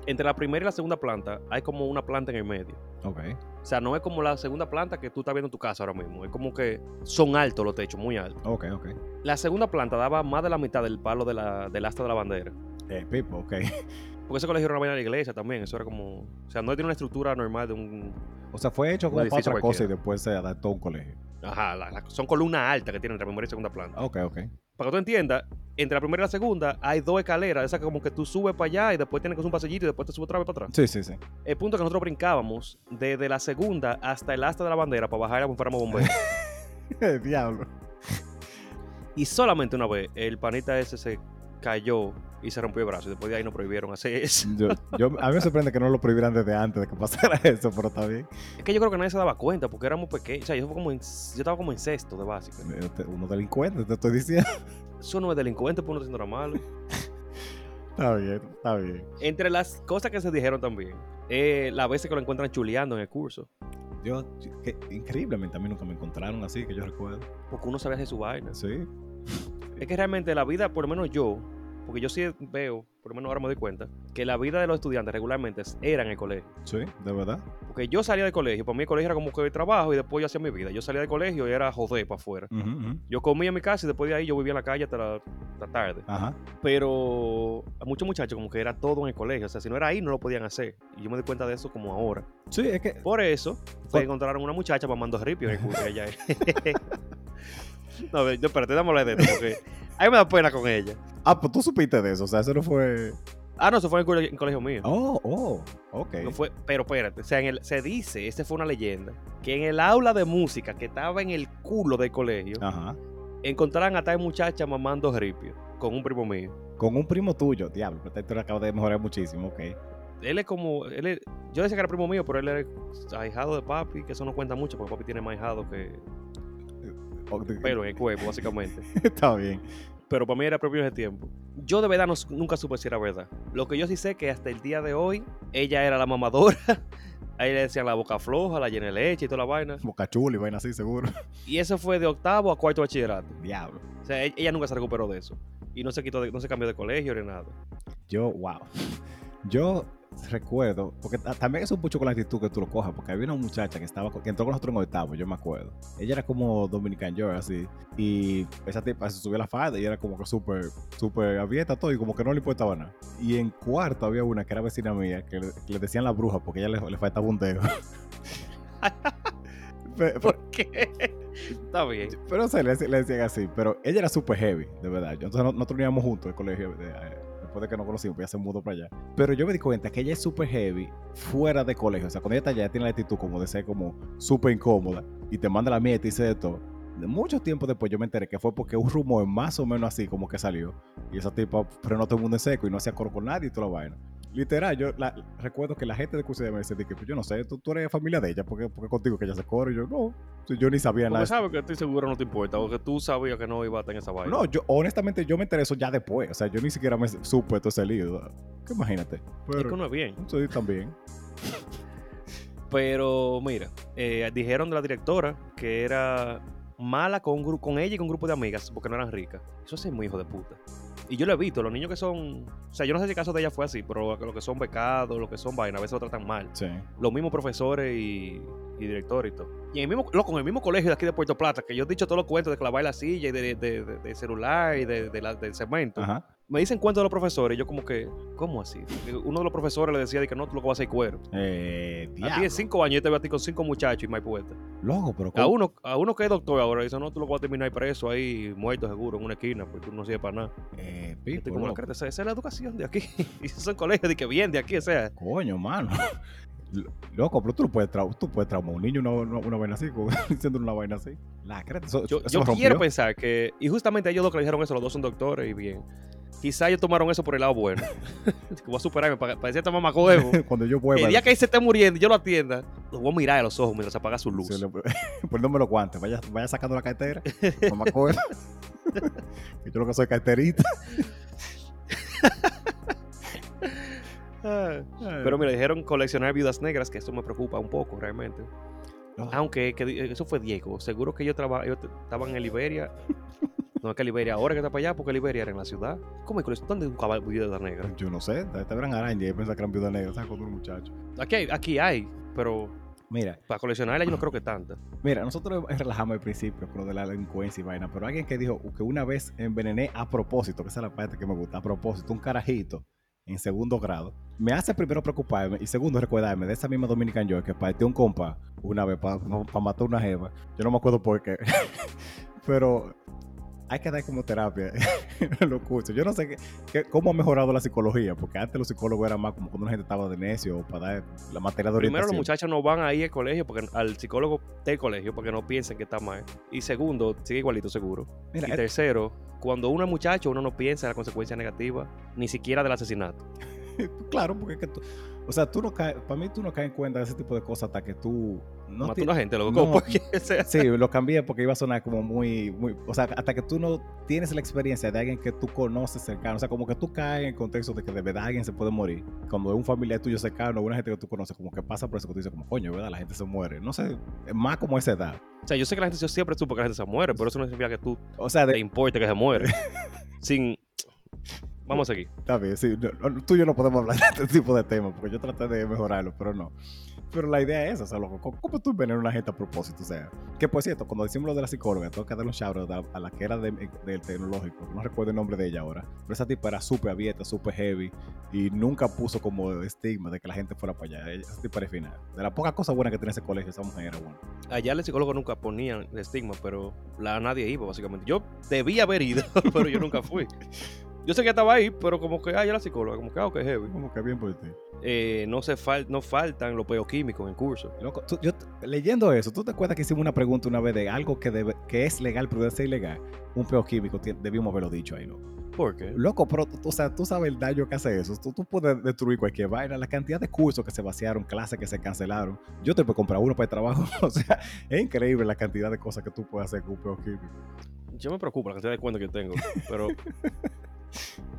Entre la primera y la segunda planta hay como una planta en el medio. Ok. O sea, no es como la segunda planta que tú estás viendo en tu casa ahora mismo. Es como que son altos los techos, muy altos. Ok, ok. La segunda planta daba más de la mitad del palo de la, del asta de la bandera. Eh, Pipo, ok. Porque ese colegio era una vaina de la iglesia también. Eso era como. O sea, no tiene una estructura normal de un. O sea, fue hecho como para otra cosa y después se adaptó a un colegio. Ajá, la- la- son columnas altas que tienen entre la primera y segunda planta. Ok, ok. Para que tú entiendas, entre la primera y la segunda hay dos escaleras. Esas como que tú subes para allá y después tienes que hacer un pasillito y después te subes otra vez para atrás. Sí, sí, sí. El punto es que nosotros brincábamos desde la segunda hasta el asta de la bandera para bajar como si fuéramos bomberos. Diablo. y solamente una vez el panita ese se cayó y se rompió el brazo. Y después de ahí nos prohibieron hacer eso. Yo, yo, a mí me sorprende que no lo prohibieran desde antes de que pasara eso, pero está bien. Es que yo creo que nadie se daba cuenta porque éramos pequeños. O sea, yo, como en- yo estaba como en sexto de básica. Eh, Uno delincuente, te estoy diciendo. Eso no es delincuente, pues uno nada malo. Está bien, está bien. Entre las cosas que se dijeron también, eh, las veces que lo encuentran chuleando en el curso. Yo, que, increíblemente, a mí nunca me encontraron así, que yo recuerdo. Porque uno sabía hacer su vaina. Sí. Es que realmente la vida, por lo menos yo, porque yo sí veo, por lo menos ahora me doy cuenta, que la vida de los estudiantes regularmente era en el colegio. Sí, de verdad. Porque yo salía del colegio, para mí el colegio era como que el trabajo y después yo hacía mi vida. Yo salía del colegio y era joder para afuera. Yo comía en mi casa y después de ahí yo vivía en la calle hasta la, la tarde. Ajá. Pero a muchos muchachos como que era todo en el colegio. O sea, si no era ahí, no lo podían hacer. Y yo me di cuenta de eso como ahora. Sí, es que. Por eso, fue encontraron una muchacha mamando ripio en el curso. ella no, no, espérate, hablar de esto porque a mí me da pena con ella. Ah, pues tú supiste de eso, o sea, eso no fue. Ah, no, eso fue en el colegio, en colegio mío. Oh, oh, ok. No fue, pero espérate, o sea, en el, se dice, esta fue una leyenda, que en el aula de música que estaba en el culo del colegio, Ajá. encontraron a tal muchacha mamando ripio con un primo mío. Con un primo tuyo, diablo, esta historia acaba de mejorar muchísimo, ok. él es como, él es- yo decía que era primo mío, pero él es ahijado de papi, que eso no cuenta mucho, porque papi tiene más ahijado que O- de- pelo en el cuerpo, básicamente. Está bien. pero para mí era propio ese tiempo. Yo de verdad no- nunca supe si era verdad. Lo que yo sí sé que hasta el día de hoy, ella era la mamadora. A ella le decían la boca floja, la llena de leche y toda la vaina. Boca chula y vaina así, seguro. Y eso fue de octavo a cuarto bachillerato. Diablo. O sea, e- ella nunca se recuperó de eso. Y no se quitó, de- no se cambió de colegio ni nada. Yo, wow. Yo recuerdo, porque ta- también es un mucho con la actitud que tú lo cojas, porque había una muchacha que estaba que entró con nosotros en octavo, yo me acuerdo. Ella era como Dominican Joy, así. Y esa tipa se subió a la falda y era como que súper, súper abierta todo y como que no le importaba nada. Y en cuarto había una que era vecina mía que le, que le decían la bruja porque ella le, le faltaba un dedo. ¿Por qué? Está bien. pero o sea, le, le decían así, pero ella era súper heavy, de verdad. Entonces no- nosotros íbamos juntos al colegio de- eh, después de que nos conocimos, ya se mudó para allá. Pero yo me di cuenta que ella es súper heavy fuera de colegio. O sea, cuando ella está allá, ella tiene la actitud como de ser como súper incómoda y te manda la mierda y te dice de todo. Mucho tiempo después yo me enteré que fue porque un rumor más o menos así como que salió. Y esa tipa frenó a todo el mundo en seco y no hacía coro con nadie y toda la vaina. Literal, yo la- recuerdo que la gente de de me decía que pues, yo no sé, tú, tú eres familia de ella, porque, porque contigo que ella se coro. Y yo, no, yo ni sabía nada. Porque sabes que estoy seguro no te importa. O que tú sabías que no iba a tener esa vaina. No, yo honestamente yo me enteré eso ya después. O sea, yo ni siquiera me supe todo ese lío. Que imagínate. es Pero que no es bien. sí, también. Pero mira, eh, dijeron de la directora que era mala con, un con ella y con un grupo de amigas porque no eran ricas. Eso es muy hijo de puta. Y yo lo he visto, los niños que son. O sea, yo no sé si el caso de ella fue así, pero los que son becados, los que son vainas, a veces lo tratan mal. Sí. Los mismos profesores y, y directores y todo. Y en el mismo, loco, en el mismo colegio de aquí de Puerto Plata, que yo he dicho todos los cuentos de clavar la silla y de, de- de- de celular y de, de la- del cemento. Ajá. Me dicen cuentos de los profesores y yo como que, ¿cómo así? Uno de los profesores le decía de que no, tú lo que vas a hacer cuero. Eh, A ti en cinco años yo te veo a ti con cinco muchachos y más poeta. Loco, pero A ¿cómo? uno, a uno que es doctor ahora dice, no, tú lo vas a terminar preso ahí, muerto seguro, en una esquina, porque tú no sirves para nada. Eh, pico, estoy como, loco. "Créete, esa, es la educación de aquí. y esos son colegios de que bien de aquí, o sea. Coño, mano. Lo- Loco, pero tú no puedes, tú puedes traumar a un niño una, una, una vaina así, diciendo una vaina así. La eso, Yo, eso yo rompió. quiero pensar que, y justamente ellos dos que le dijeron eso, los dos son doctores y bien. Quizá ellos tomaron eso por el lado bueno. voy a superarme decir esta mamá huevo. Cuando yo El día que él se esté muriendo y yo lo atienda, lo voy a mirar a los ojos mientras apaga su luz. se le- poniéndome los guantes, vaya, vaya sacando la cartera. Me acuerdo. Que yo lo que soy carterita. Ah. Pero mira, dijeron coleccionar viudas negras, que eso me preocupa un poco realmente. No. Aunque que di- eso fue Diego. Seguro que ellos, traba- ellos estaban en Liberia. no es que Liberia ahora que está para allá, porque Liberia era en la ciudad. ¿Cómo es ¿Dónde un caballo viuda negra? Yo no sé, te verán araña y piensa que eran viuda negra, ¿sabes? Con un muchacho. Aquí hay, aquí hay, pero Mira, para coleccionarla yo no creo que tanta. mira, nosotros relajamos al principio con lo de la delincuencia y vaina, pero alguien que dijo que una vez envenené a propósito, que esa es la parte que me gusta, a propósito, un carajito en segundo grado, me hace primero preocuparme y segundo recordarme de esa misma Dominican Joy que partió un compa una vez para matar una jeva. Yo no me acuerdo por qué, pero hay que dar como terapia los cursos. Yo no sé qué, qué- cómo ha mejorado la psicología, porque antes los psicólogos eran más como cuando una gente estaba de necio o para dar la materia de Primero, los muchachos no van ahí al colegio, porque al psicólogo del colegio, porque no piensen que está mal. Y segundo, sigue igualito seguro. Mira, y eh, tercero, cuando uno es muchacho, uno no piensa en la consecuencia negativa, ni siquiera del asesinato. Claro, porque es que tú, o sea, tú no caes, para mí tú no caes en cuenta de ese tipo de cosas hasta que tú no Mató ti- una gente, loco. no, porque, sea, Sí, lo cambié porque iba a sonar como muy, muy, o sea, hasta que tú no tienes la experiencia de alguien que tú conoces cercano, o sea, como que tú caes en el contexto de que de verdad alguien se puede morir. Cuando es un familiar tuyo cercano, una gente que tú conoces, como que pasa por eso que tú dices como, coño, ¿verdad? La gente se muere. No sé, más como esa edad. o sea, yo sé que la gente yo siempre supo que la gente se muere, pero eso no significa que tú O sea, te de, importe que se muere. Sin. Vamos a seguir. Está bien, sí. no- tú y yo no podemos hablar de este tipo de temas porque yo traté de mejorarlo, pero no. Pero la idea es esa, o sea, loco, ¿cómo, tú envenenas a una gente a propósito? O sea, que por cierto, cuando decimos lo de la psicóloga, tengo que darle un shout out a, a la que era de- del tecnológico, no recuerdo el nombre de ella ahora, pero esa tipa era súper abierta, súper heavy y nunca puso como estigma de que la gente fuera para allá. Esa tipa era final. De las pocas cosas buenas que tiene ese colegio, esa mujer era buena. Allá el psicólogo nunca ponía el estigma, pero la, nadie iba, básicamente. Yo debía haber ido, pero yo nunca fui. Yo sé que estaba ahí, pero como que, ah, ya la psicóloga, como que, ah, ok, heavy. Como que bien por ti. Eh, no, se fal no faltan los peoquímicos en el curso. Loco, tú- yo, leyendo eso, ¿tú te acuerdas que hicimos una pregunta una vez de algo que, debe- que es legal pero debe ser ilegal? Un peo químico, ti- debimos haberlo dicho ahí, loco. ¿Por qué? Loco, pero o sea, tú sabes el daño que hace eso. Tú, tú puedes destruir cualquier vaina. La cantidad de cursos que se vaciaron, clases que se cancelaron. Yo te puedo comprar uno para el trabajo. O sea, es increíble la cantidad de cosas que tú puedes hacer con un peor químico. Yo me preocupa la cantidad de cuentas que tengo, pero...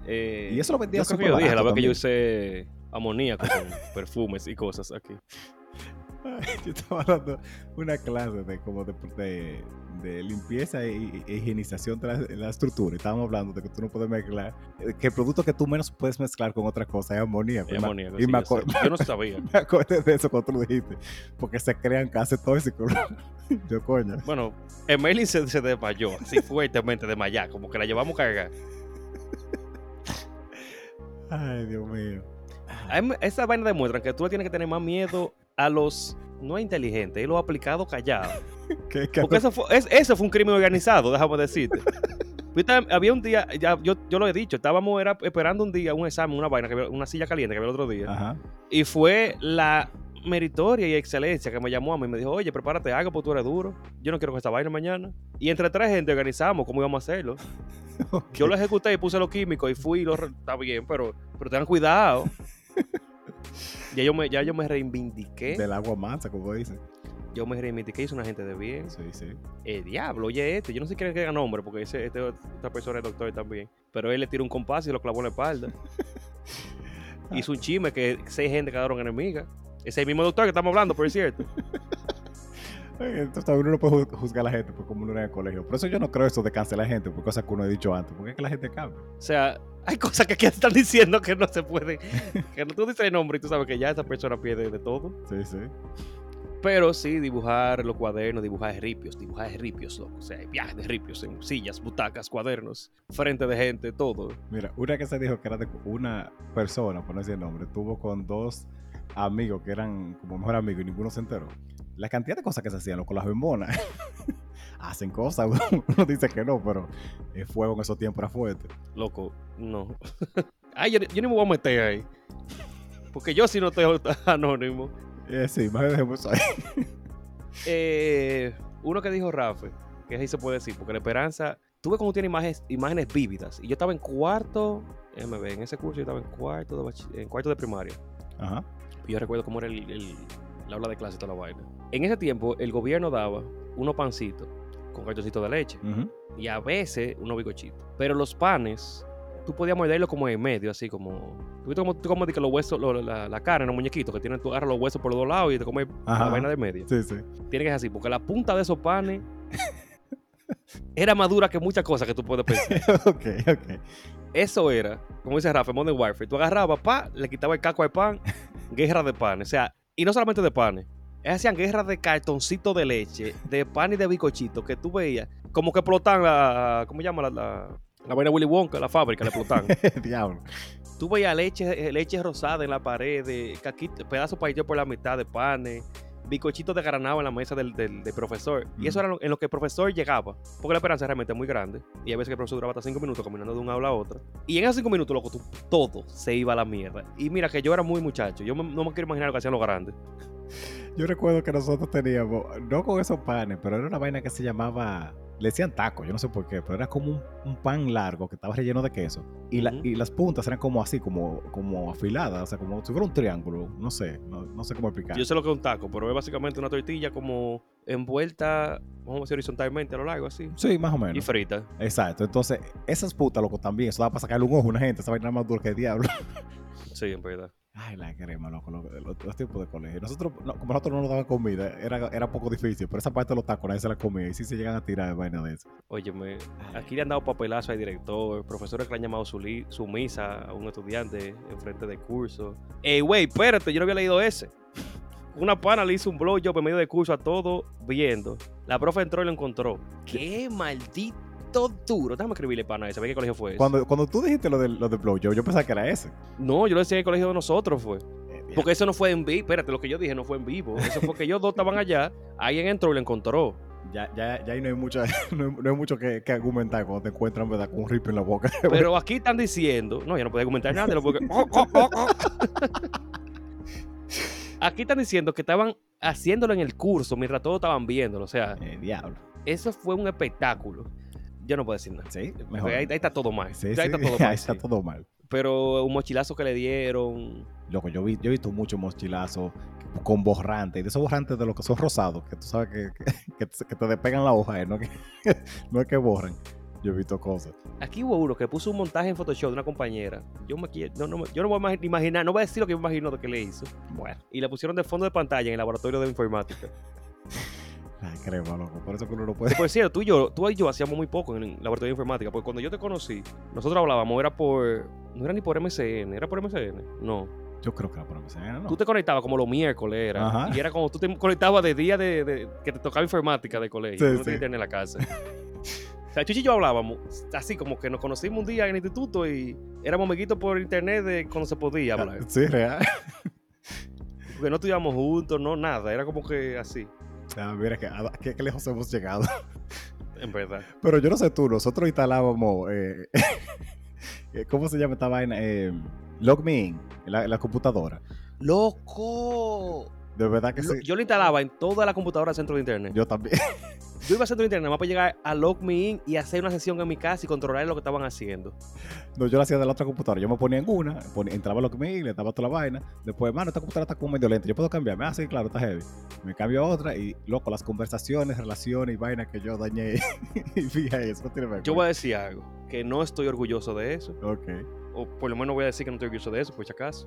eh, Y eso lo vendía yo creo que yo dije la vez que yo usé amoníaco con perfumes y cosas aquí. Yo estaba dando una clase de como de, de- de limpieza e, e higienización de la, de la estructura. Estábamos hablando de que tú no puedes mezclar, eh, que el producto que tú menos puedes mezclar con otra cosa es amoníaco. Me- amoníaco, y sí, me, yo, Yo no sabía. me acordé de eso cuando tú lo dijiste, porque se crean gases tóxicos. Yo, coño. Bueno, Emily se, se desmayó así fuertemente desmayada, como que la llevamos cargar. Ay, Dios mío. Esa vaina demuestra que tú tienes que tener más miedo a los no inteligentes, y los aplicados callados. ¿Qué, qué- Porque eso fue, es- eso fue un crimen organizado, déjame decirte. Había un día, ya, yo, yo lo he dicho, estábamos era, esperando un día, un examen, una vaina, que había- una silla caliente que había el otro día. Ajá. Y fue la meritoria y excelencia que me llamó a mí y me dijo, oye, prepárate algo porque tú eres duro. Yo no quiero que esta vaina mañana. Y entre tres gente organizamos cómo íbamos a hacerlo. Yo lo ejecuté y puse los químicos y fui y lo... Está bien, pero, pero tengan cuidado. ya, yo me, ya yo me reivindiqué. Del agua mansa, como dicen. Yo me reivindiqué soy una gente de bien. Sí, sí. El diablo, oye este. Yo no sé quién es que diga nombre porque ese, este, esta persona es doctor también. Pero él le tiró un compás y lo clavó en la espalda. Hizo un chisme que seis gente quedaron enemigas. Ese mismo doctor que estamos hablando, por cierto. Entonces uno no puede ju- juzgar a la gente por cómo uno era en el colegio. Por eso yo no creo eso de cancelar gente por cosas que uno ha dicho antes. Porque es que la gente cambia. O sea, hay cosas que aquí están diciendo que no se pueden. Que no- tú dices el nombre y tú sabes que ya esa persona pierde de todo. Sí, sí. Pero sí, dibujar los cuadernos, dibujar ripios, dibujar ripios, loco. O sea, hay viajes de ripios en sillas, butacas, cuadernos, frente de gente, todo. Mira, una que se dijo que era de una persona, por no decir el nombre, tuvo con dos amigos que eran como mejor amigos y ninguno se enteró. La cantidad de cosas que se hacían, loco, las hormonas. Hacen cosas, uno dice que no, pero el fuego en esos tiempos era fuerte. Loco, no. Ay, yo, yo ni me voy a meter ahí. Porque yo sí no estoy anónimo. Eh, sí, más dejemos eso ahí. Eh, uno que dijo Rafa, que ahí se puede decir, porque la esperanza, tú ves cómo tiene imágenes, imágenes vívidas. Y yo estaba en cuarto, déjame ver, en ese curso yo estaba en cuarto de, en cuarto de primaria. Ajá. Y yo recuerdo cómo era el, el, la aula de clase y toda la vaina. En ese tiempo, el gobierno daba unos pancitos con cartoncitos de leche y a veces unos bizcochitos. Pero los panes, tú podías morderlos como en medio, así como. ¿Tú viste de que los huesos, lo- la, la carne, los muñequitos que tienen, tú agarras los huesos por los dos lados y te comes la vaina de medio? Sí, sí. Tiene que ser así, porque la punta de esos panes era más dura que muchas cosas que tú puedes pensar. ok, ok. Eso era, como dice Rafa, Modern Warfare. Tú agarrabas, pa, le quitabas el caco al pan, guerra de panes. O sea, y no solamente de panes. Hacían guerra de cartoncito de leche, de pan y de bicochito, que tú veías como que explotan la. ¿Cómo se llama la, la, la vaina Willy Wonka? La fábrica, la explotan. Diablo. tú veías leche, leche rosada en la pared, de caquito, pedazos partidos por la mitad de panes, bicochitos de granado en la mesa del, del- del profesor. Y eso era lo- en lo que el profesor llegaba. Porque la esperanza realmente es muy grande. Y a veces que el profesor duraba hasta cinco minutos caminando de un aula a otra. Y en esos cinco minutos, loco, tú- todo se iba a la mierda. Y mira que yo era muy muchacho. Yo me- no me quiero imaginar lo que hacían los grandes. Yo recuerdo que nosotros teníamos, no con esos panes, pero era una vaina que se llamaba, le decían taco, yo no sé por qué, pero era como un, un pan largo que estaba relleno de queso. Y, la- y las puntas eran como así, como, como afiladas, o sea, como si fuera un triángulo, no sé, no, no sé cómo explicar. Yo sé lo que es un taco, pero es básicamente una tortilla como envuelta, vamos a decir horizontalmente a lo largo, así. Sí, más o Y menos. frita. Exacto, entonces, esas putas, loco, también, eso da para sacarle un ojo a una gente, esa vaina más dura que el diablo. Sí, en verdad. Ay, la crema, loco, los, los tiempos de colegio. Nosotros, no, como nosotros no nos daban comida, era, era poco difícil, pero esa parte de los tacos nadie se la comía y sí se llegan a tirar de vaina de eso. Óyeme, aquí le han dado papelazo al director, profesores que le han llamado su, li- su misa a un estudiante en frente del curso. Ey, güey, espérate, yo no había leído ese. Una pana le hizo un blowjob en medio del curso a todo viendo. La profe entró y lo encontró. ¡Qué maldito duro! Déjame escribirle pana ese, ¿ve qué colegio fue ese? Cuando, cuando tú dijiste lo del, lo del blowjob, yo pensaba que era ese. No, yo lo decía en el colegio de nosotros fue. Eh, Porque eso no fue en vivo. Espérate, lo que yo dije no fue en vivo. Eso fue que ellos dos estaban allá. Alguien entró y lo encontró. Ya, ya, ya ahí no hay, mucha, no no hay mucho que, que argumentar cuando te encuentran ¿verdad? con un rip en la boca. Pero aquí están diciendo, no, yo no puedo argumentar nada, de lo porque- Oh, oh, oh, oh. Aquí están diciendo que estaban haciéndolo en el curso mientras todos estaban viéndolo. O sea, Eh, diablo. eso fue un espectáculo. Yo no puedo decir nada. Sí, mejor. Ahí, ahí está todo mal. Sí, ahí sí, está todo mal. ahí está todo mal. Pero un mochilazo que le dieron. Loco, yo, vi, yo he visto muchos mochilazos con borrantes, de esos borrantes de los que son rosados, que tú sabes que, que, que te- que te despegan la hoja, ¿eh? no, que, no es que borran. Yo he visto cosas. Aquí hubo uno que puso un montaje en Photoshop de una compañera. Yo, me, no, no, yo no voy a imagi- imaginar, no voy a decir lo que me imagino de que le hizo. Bueno, Y la pusieron de fondo de pantalla en el laboratorio de informática. Ay, crema, loco. Por eso que uno no puede. Por cierto, tú y yo, tú y yo hacíamos muy poco en el laboratorio de informática. Porque cuando yo te conocí, nosotros hablábamos, era por. No era ni por MCN, era por MCN. No. Yo creo que la promesa ¿no? Tú te conectabas como los miércoles, era. Ajá. Y era como tú te conectabas de día de, de- que te tocaba informática de colegio. Sí, no sí. internet en la casa. o sea, Chuchi y yo hablábamos así como que nos conocimos un día en el instituto y éramos amiguitos por internet de cuando se podía hablar. Sí, real. Porque no estudiábamos juntos, no nada. Era como que así, Ah, mira, que, a- qué, qué lejos hemos llegado. en verdad. Pero yo no sé tú, nosotros instalábamos. Eh, eh, ¿Cómo se llama esta vaina? Eh, Log Me In, en la, la computadora. ¡Loco! De verdad que Lo- sí. Yo lo instalaba en toda la computadora del centro de internet. Yo también. Yo iba al centro de internet más para llegar a Log Me In y hacer una sesión en mi casa y controlar lo que estaban haciendo. No, yo lo hacía de la otra computadora. Yo me ponía en una, ponía- entraba lo que me le daba toda la vaina. Después, mano, esta computadora está como medio lenta. Yo puedo cambiarme. Ah, sí, claro, está heavy. Me cambio a otra y, loco, las conversaciones, relaciones y vainas que yo dañé. y fíjate, eso no. Yo voy a decir algo, que no estoy orgulloso de eso. Ok. O por lo menos voy a decir que no estoy orgulloso de eso, por si acaso.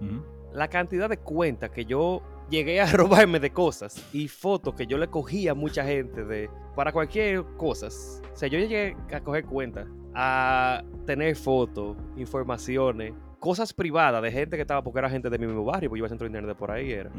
La cantidad de cuentas que yo llegué a robarme de cosas y fotos que yo le cogía a mucha gente de para cualquier cosa. O sea, yo llegué a coger cuentas, a tener fotos, informaciones, cosas privadas de gente que estaba, porque era gente de mi mismo barrio, porque yo iba al centro de internet de por ahí, era.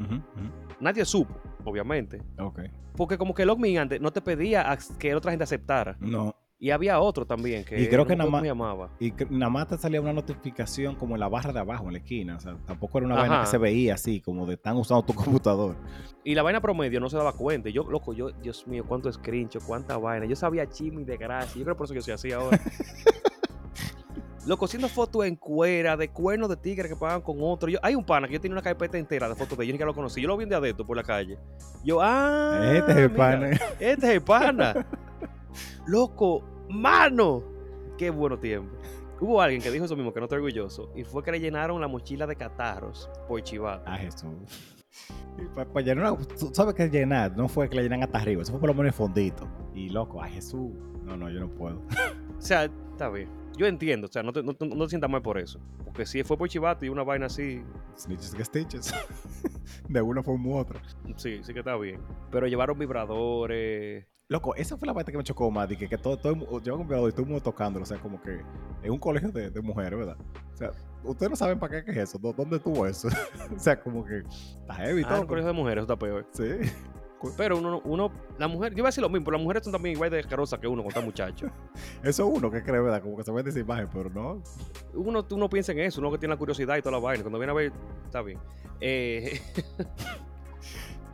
Nadie supo, obviamente. Ok. Porque como que Logme antes no te pedía que otra gente aceptara. No. Y había otro también que Y creo que me nada más- cómo llamaba. Y nada más te salía una notificación como en la barra de abajo, en la esquina. O sea, tampoco era una Ajá. vaina que se veía así, como de están usando tu computador. Y la vaina promedio no se daba cuenta. Y yo, loco, yo, Dios mío, cuánto screenshot, cuánta vaina. Yo sabía chisme de gracia. Yo creo por eso que yo soy así ahora. loco, haciendo fotos en cuera, de cuernos de tigre que pagan con otro. Yo, hay un pana que yo tenía una carpeta entera de fotos de ellos, yo ni que lo conocí. Yo lo vi un día de esto por la calle. Yo, ah. este es el mira, pana. Este es el pana. loco, mano. Qué bueno tiempo. Hubo alguien que dijo eso mismo, que no estoy orgulloso. Y fue que le llenaron la mochila de catarros por chivato. Ah, Jesús. Para llenar, tú sabes que llenar no fue que le llenan hasta arriba, eso fue por lo menos el fondito. Y loco, ay Jesús. No, no, yo no puedo. O sea, está bien. Yo entiendo, o sea, no te, no, te- no te sientas mal por eso. Porque si fue por chivato y una vaina así, Snitches que stitches. De una forma u otra. sí, sí que está bien. Pero llevaron vibradores. Loco, esa fue la parte que me chocó más, de que, que todo, todo yo mi y todo el mundo tocándolo, o sea, como que en un colegio de, de mujeres, ¿verdad? O sea, ustedes no saben para qué es eso, ¿dó- ¿dónde tuvo eso? o sea, como que está heavy Ah, todo. colegio de mujeres, está peor. Sí. Pero uno, uno, la mujer, yo iba a decir lo mismo, pero las mujeres son también igual de carosas que uno con esta muchacho. Eso uno que cree, ¿verdad? Como que se ve de esa imagen, pero no. Uno, uno piensa en eso, uno que tiene la curiosidad y toda la vaina. Cuando viene a ver, está bien. Eh,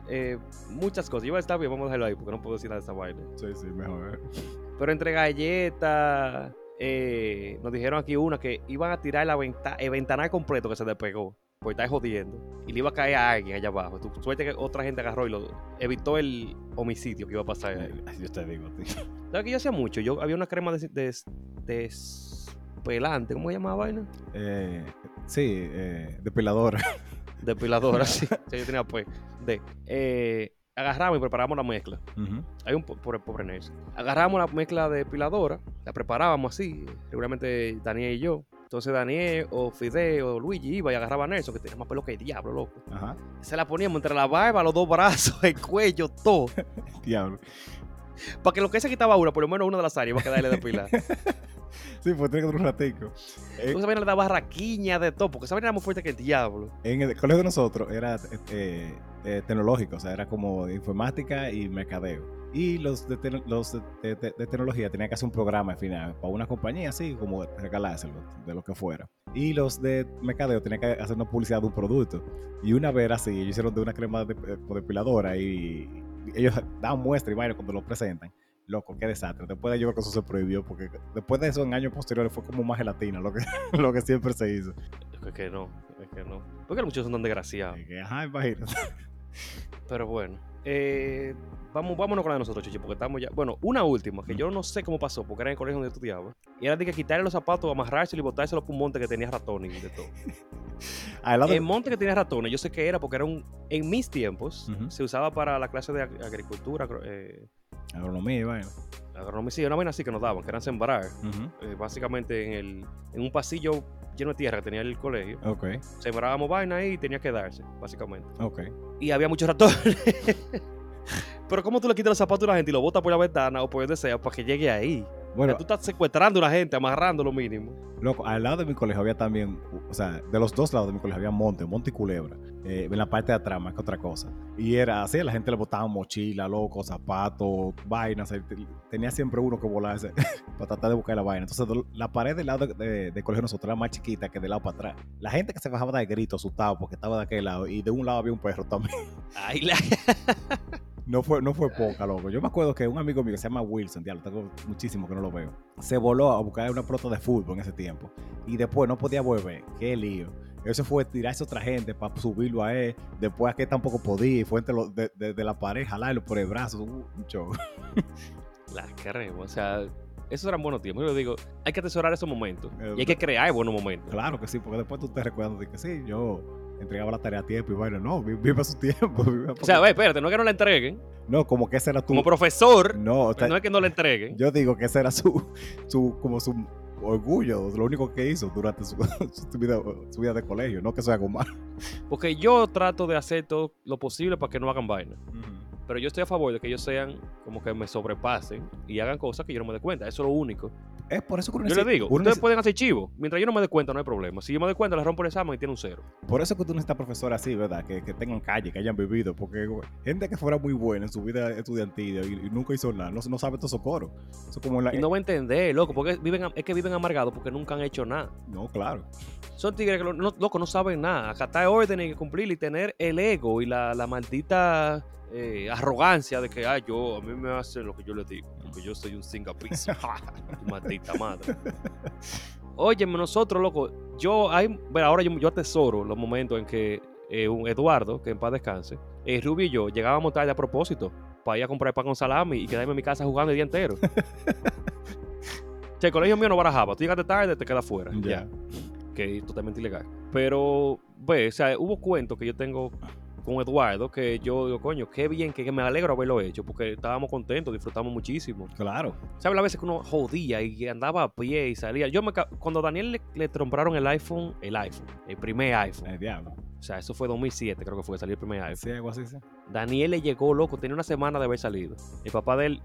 eh, muchas cosas. Yo iba a estar bien, vamos a dejarlo ahí porque no puedo decir nada de esa vaina. Sí, sí, mejor. ¿eh? Pero entre galletas, eh, nos dijeron aquí una que iban a tirar la venta el ventanal completo que se despegó. Por estar jodiendo. Y le iba a caer a alguien allá abajo. Tu suerte que otra gente agarró y lo evitó el homicidio que iba a pasar. ahí. Yo te digo, tío. ¿Sabes que yo hacía mucho? Yo había una crema de, de, despelante, ¿cómo se llamaba vaina? Eh, sí, eh, depiladora. Depiladora, sí. Sí, yo tenía pues. De. Eh, agarramos y preparamos la mezcla. Hay un po- pobre, pobre Nelson. Agarramos la mezcla de depiladora, la preparábamos así, regularmente Daniel y yo. Entonces Daniel o Fidel o Luigi iba y agarraba a Nelson, que tenía más pelo que el diablo, loco. Ajá. Se la poníamos entre la barba, los dos brazos, el cuello, todo. Diablo. Para que lo que se quitaba una, por lo menos una de las áreas iba a quedarle depilar. Sí, pues tiene que durar un ratico. Eh, Esa vaina le daba raquiña de todo, porque esa vaina era más fuerte que el diablo. en el colegio de nosotros era eh, eh, tecnológico, o sea, era como informática y mercadeo. Y los de, te- los de, de- de- de tecnología tenían que hacer un programa al final para una compañía así, como regalárselo, de lo que fuera. Y los de mercadeo tenían que hacer una publicidad de un producto. Y una vez así, ellos hicieron de una crema de- depiladora y ellos dan muestra y vaina cuando lo presentan. Loco, qué desastre. Después de ello, creo que eso se prohibió, porque después de eso, en años posteriores, fue como más gelatina, lo que, lo que siempre se hizo. Es que no, es que no. Porque los muchachos son tan desgraciados. Que, ajá, imagínate. Pero bueno. Eh, vamos, vámonos con la de nosotros, Chichi, porque estamos ya. Bueno, una última, que yo no sé cómo pasó, porque era en el colegio donde estudiaba. Y era de que quitarle los zapatos, amarrárselo y botárselo por un monte que tenía ratones y de todo. De- El monte que tenía ratones, yo sé que era porque era un. En mis tiempos, se usaba para la clase de ag- agricultura, eh, Agronomía y vaina. agronomía, sí, una vaina así que nos daban, que eran sembrar. Eh, básicamente en, el, en un pasillo lleno de tierra que tenía el colegio. Ok, Sembrábamos vaina ahí y tenía que darse, básicamente. ok. Y había muchos ratones. Pero ¿cómo tú le quitas los zapatos a la gente y lo botas por la ventana o por donde sea para que llegue ahí? Bueno, tú estás secuestrando a la gente, amarrando lo mínimo. Loco, al lado de mi colegio había también, o sea, de los dos lados de mi colegio había monte, monte y culebra, eh, en la parte de atrás más que otra cosa. Y era así, la gente le botaba mochila, loco, zapatos, vainas, eh, te- tenía siempre uno que volarse para tratar de buscar la vaina. Entonces, la pared del lado de, de- del colegio de nosotros era más chiquita que del lado para atrás. La gente que se bajaba de grito, asustado porque estaba de aquel lado, y de un lado había un perro también. Ay, la... No fue, no fue poca, loco. Yo me acuerdo que un amigo mío que se llama Wilson, diablo, tengo muchísimo que no lo veo, se voló a buscar una pelota de fútbol en ese tiempo. Y después no podía volver. Qué lío. Eso fue tirarse a otra gente para subirlo a él. Después a que tampoco podía. Y fue entre los- de, de- de la pared, jalarlo por el brazo. Un un show. la queremos. O sea, esos eran buenos tiempos. Yo digo, hay que atesorar esos momentos. Eh, Y hay que crear buenos momentos. Claro que sí, porque después tú te recuerdas de que sí, yo entregaba la tarea a tiempo y bueno, no, vi- viva su tiempo. O sea, ve, espérate, no es que no la entreguen. no, como que ese era tu. Como profesor, no, o sea, no es que no la entreguen. Yo digo que ese era su, su como su orgullo, lo único que hizo durante su, su vida, su vida de colegio, no que sea algo malo. Porque yo trato de hacer todo lo posible para que no hagan vaina. Pero yo estoy a favor de que ellos sean como que me sobrepasen y hagan cosas que yo no me dé cuenta. Eso es lo único. Es por eso que uno Yo necesita- digo, ustedes necesita- pueden hacer chivo. Mientras yo no me dé cuenta, no hay problema. Si yo me doy cuenta, les rompo el examen y tiene un cero. por eso que tú necesitas profesores así, ¿verdad? Que, que tengan calle, que hayan vivido, porque gente que fuera muy buena en su vida estudiantil y, y nunca hizo nada, no, no sabe todo socorro. Eso como la... Y no va a entender, loco, porque viven, es que viven amargados porque nunca han hecho nada. no, claro. Son tigres que, no, loco, no saben nada. Acatar órdenes y cumplir y tener el ego y la, la maldita eh, arrogancia de que, ah, yo, a mí me hacen lo que yo les digo, porque yo soy un cingapizo. tu maldita madre. Óyeme, nosotros, loco, yo, hay, bueno, ahora yo, yo atesoro los momentos en que eh, un Eduardo, que en paz descanse, eh, Rubio y yo llegábamos tarde a propósito para ir a comprar pan con salami y quedarme en mi casa jugando el día entero. Sea, el colegio mío no barajaba. Tú llegaste tarde, te quedas fuera. Ya. Ya. Que es totalmente ilegal. Pero, ve, o sea, hubo cuentos que yo tengo con Eduardo que yo digo, coño, qué bien, que, que me alegro haberlo hecho, porque estábamos contentos, disfrutamos muchísimo. Claro. ¿Sabes las veces que uno jodía y andaba a pie y salía? Yo me, cuando a Daniel le, le compraron el iPhone, el iPhone, el primer iPhone, El diablo. o sea, eso fue 2007, creo que fue que salió el primer iPhone. Sí, algo así, sí. Daniel le llegó loco, tenía una semana de haber salido. El papá de él,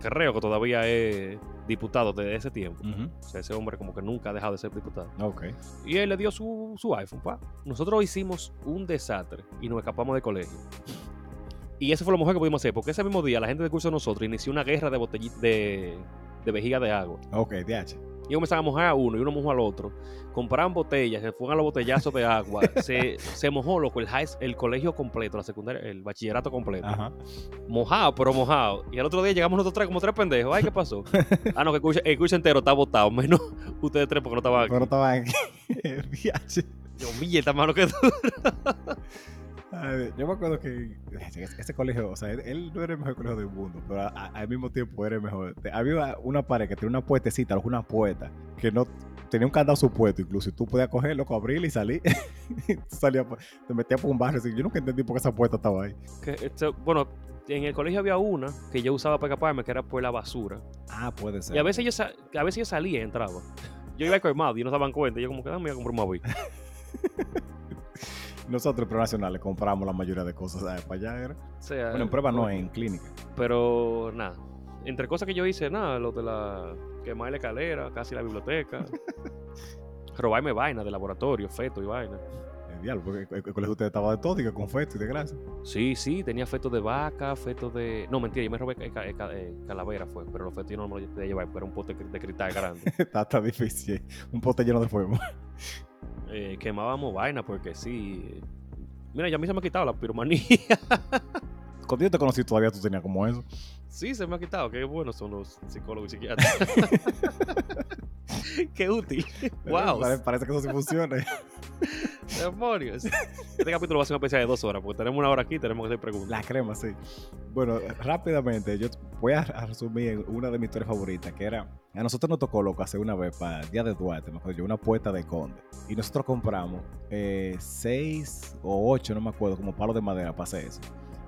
creo que todavía es diputado desde ese tiempo. O sea, ese hombre como que nunca ha dejado de ser diputado. Ok. Y él le dio su, su iPhone, pa. Nosotros hicimos un desastre y nos escapamos del colegio. Y eso fue lo mejor que pudimos hacer, porque ese mismo día la gente del curso de nosotros inició una guerra de botellitas de, de vejiga de agua. Ok, DH. Y comenzaban a mojar a uno y uno mojó al otro. Compraban botellas, se fueron a los botellazos de agua. se, se mojó, loco, el, high- el colegio completo, la secundaria, el bachillerato completo. Ajá. Mojado, pero mojado. Y al otro día llegamos nosotros tres como tres pendejos. Ay, ¿qué pasó? ah, no, que el curso, el curso entero está botado, menos ustedes tres porque no estaban aquí. Pero estaba aquí. Dios mío, está malo que tú. Ay, Yo me acuerdo que ese, ese colegio, o sea, él, él no era el mejor colegio del mundo, pero a- a- al mismo tiempo era el mejor. Había una, pared que tenía una puertecita, una puerta, que no tenía un candado supuesto, incluso, y tú podías cogerlo, abrirla y salir. Y por- te metías por un barrio. así. Yo nunca entendí por qué esa puerta estaba ahí. Que, este, bueno, en el colegio había una que yo usaba para escaparme, que era por la basura. Ah, puede ser. Y a veces yo, a veces yo salía y entraba. Yo iba colmado y no se daban cuenta. Y yo como que, dame a comprar un móvil. Nosotros, en Pro Nacional, le compramos la mayoría de cosas ¿sabes? para allá. Era. O sea, Bueno, en prueba no, en clínica. Pero nada. Entre cosas que yo hice, nada, lo de la quemar la escalera, casi la biblioteca. robarme vaina de laboratorio, feto y vaina. El diablo, porque el, colegio usted estaba de todo y que con feto y de grasa. Sí, sí, tenía fetos de vaca, fetos de. No, mentira, yo me robé ca- ca- ca- eh, calavera, fue, pero los fetos yo no me los podía llevar porque era un pote de cristal grande. está, está difícil. Un pote lleno de fuego. Eh, quemábamos vaina porque sí. Mira, ya a mí se me ha quitado la piromanía. Cuando yo te conocí todavía tú tenías como eso. Sí, se me ha quitado. Qué buenos son los psicólogos y psiquiatras. Qué útil. Wow. Pare- Parece que eso sí funciona. Demonios. Este capítulo va a ser una especie de dos horas, porque tenemos una hora aquí y tenemos que hacer preguntas. La crema, sí. Bueno, rápidamente, yo voy a resumir una de mis historias favoritas, que era, a nosotros nos tocó, loco, hace una vez para el Día de Duarte, me acuerdo yo, una puerta de conde. Y nosotros compramos eh, seis o ocho, no me acuerdo, como palos de madera para hacer eso.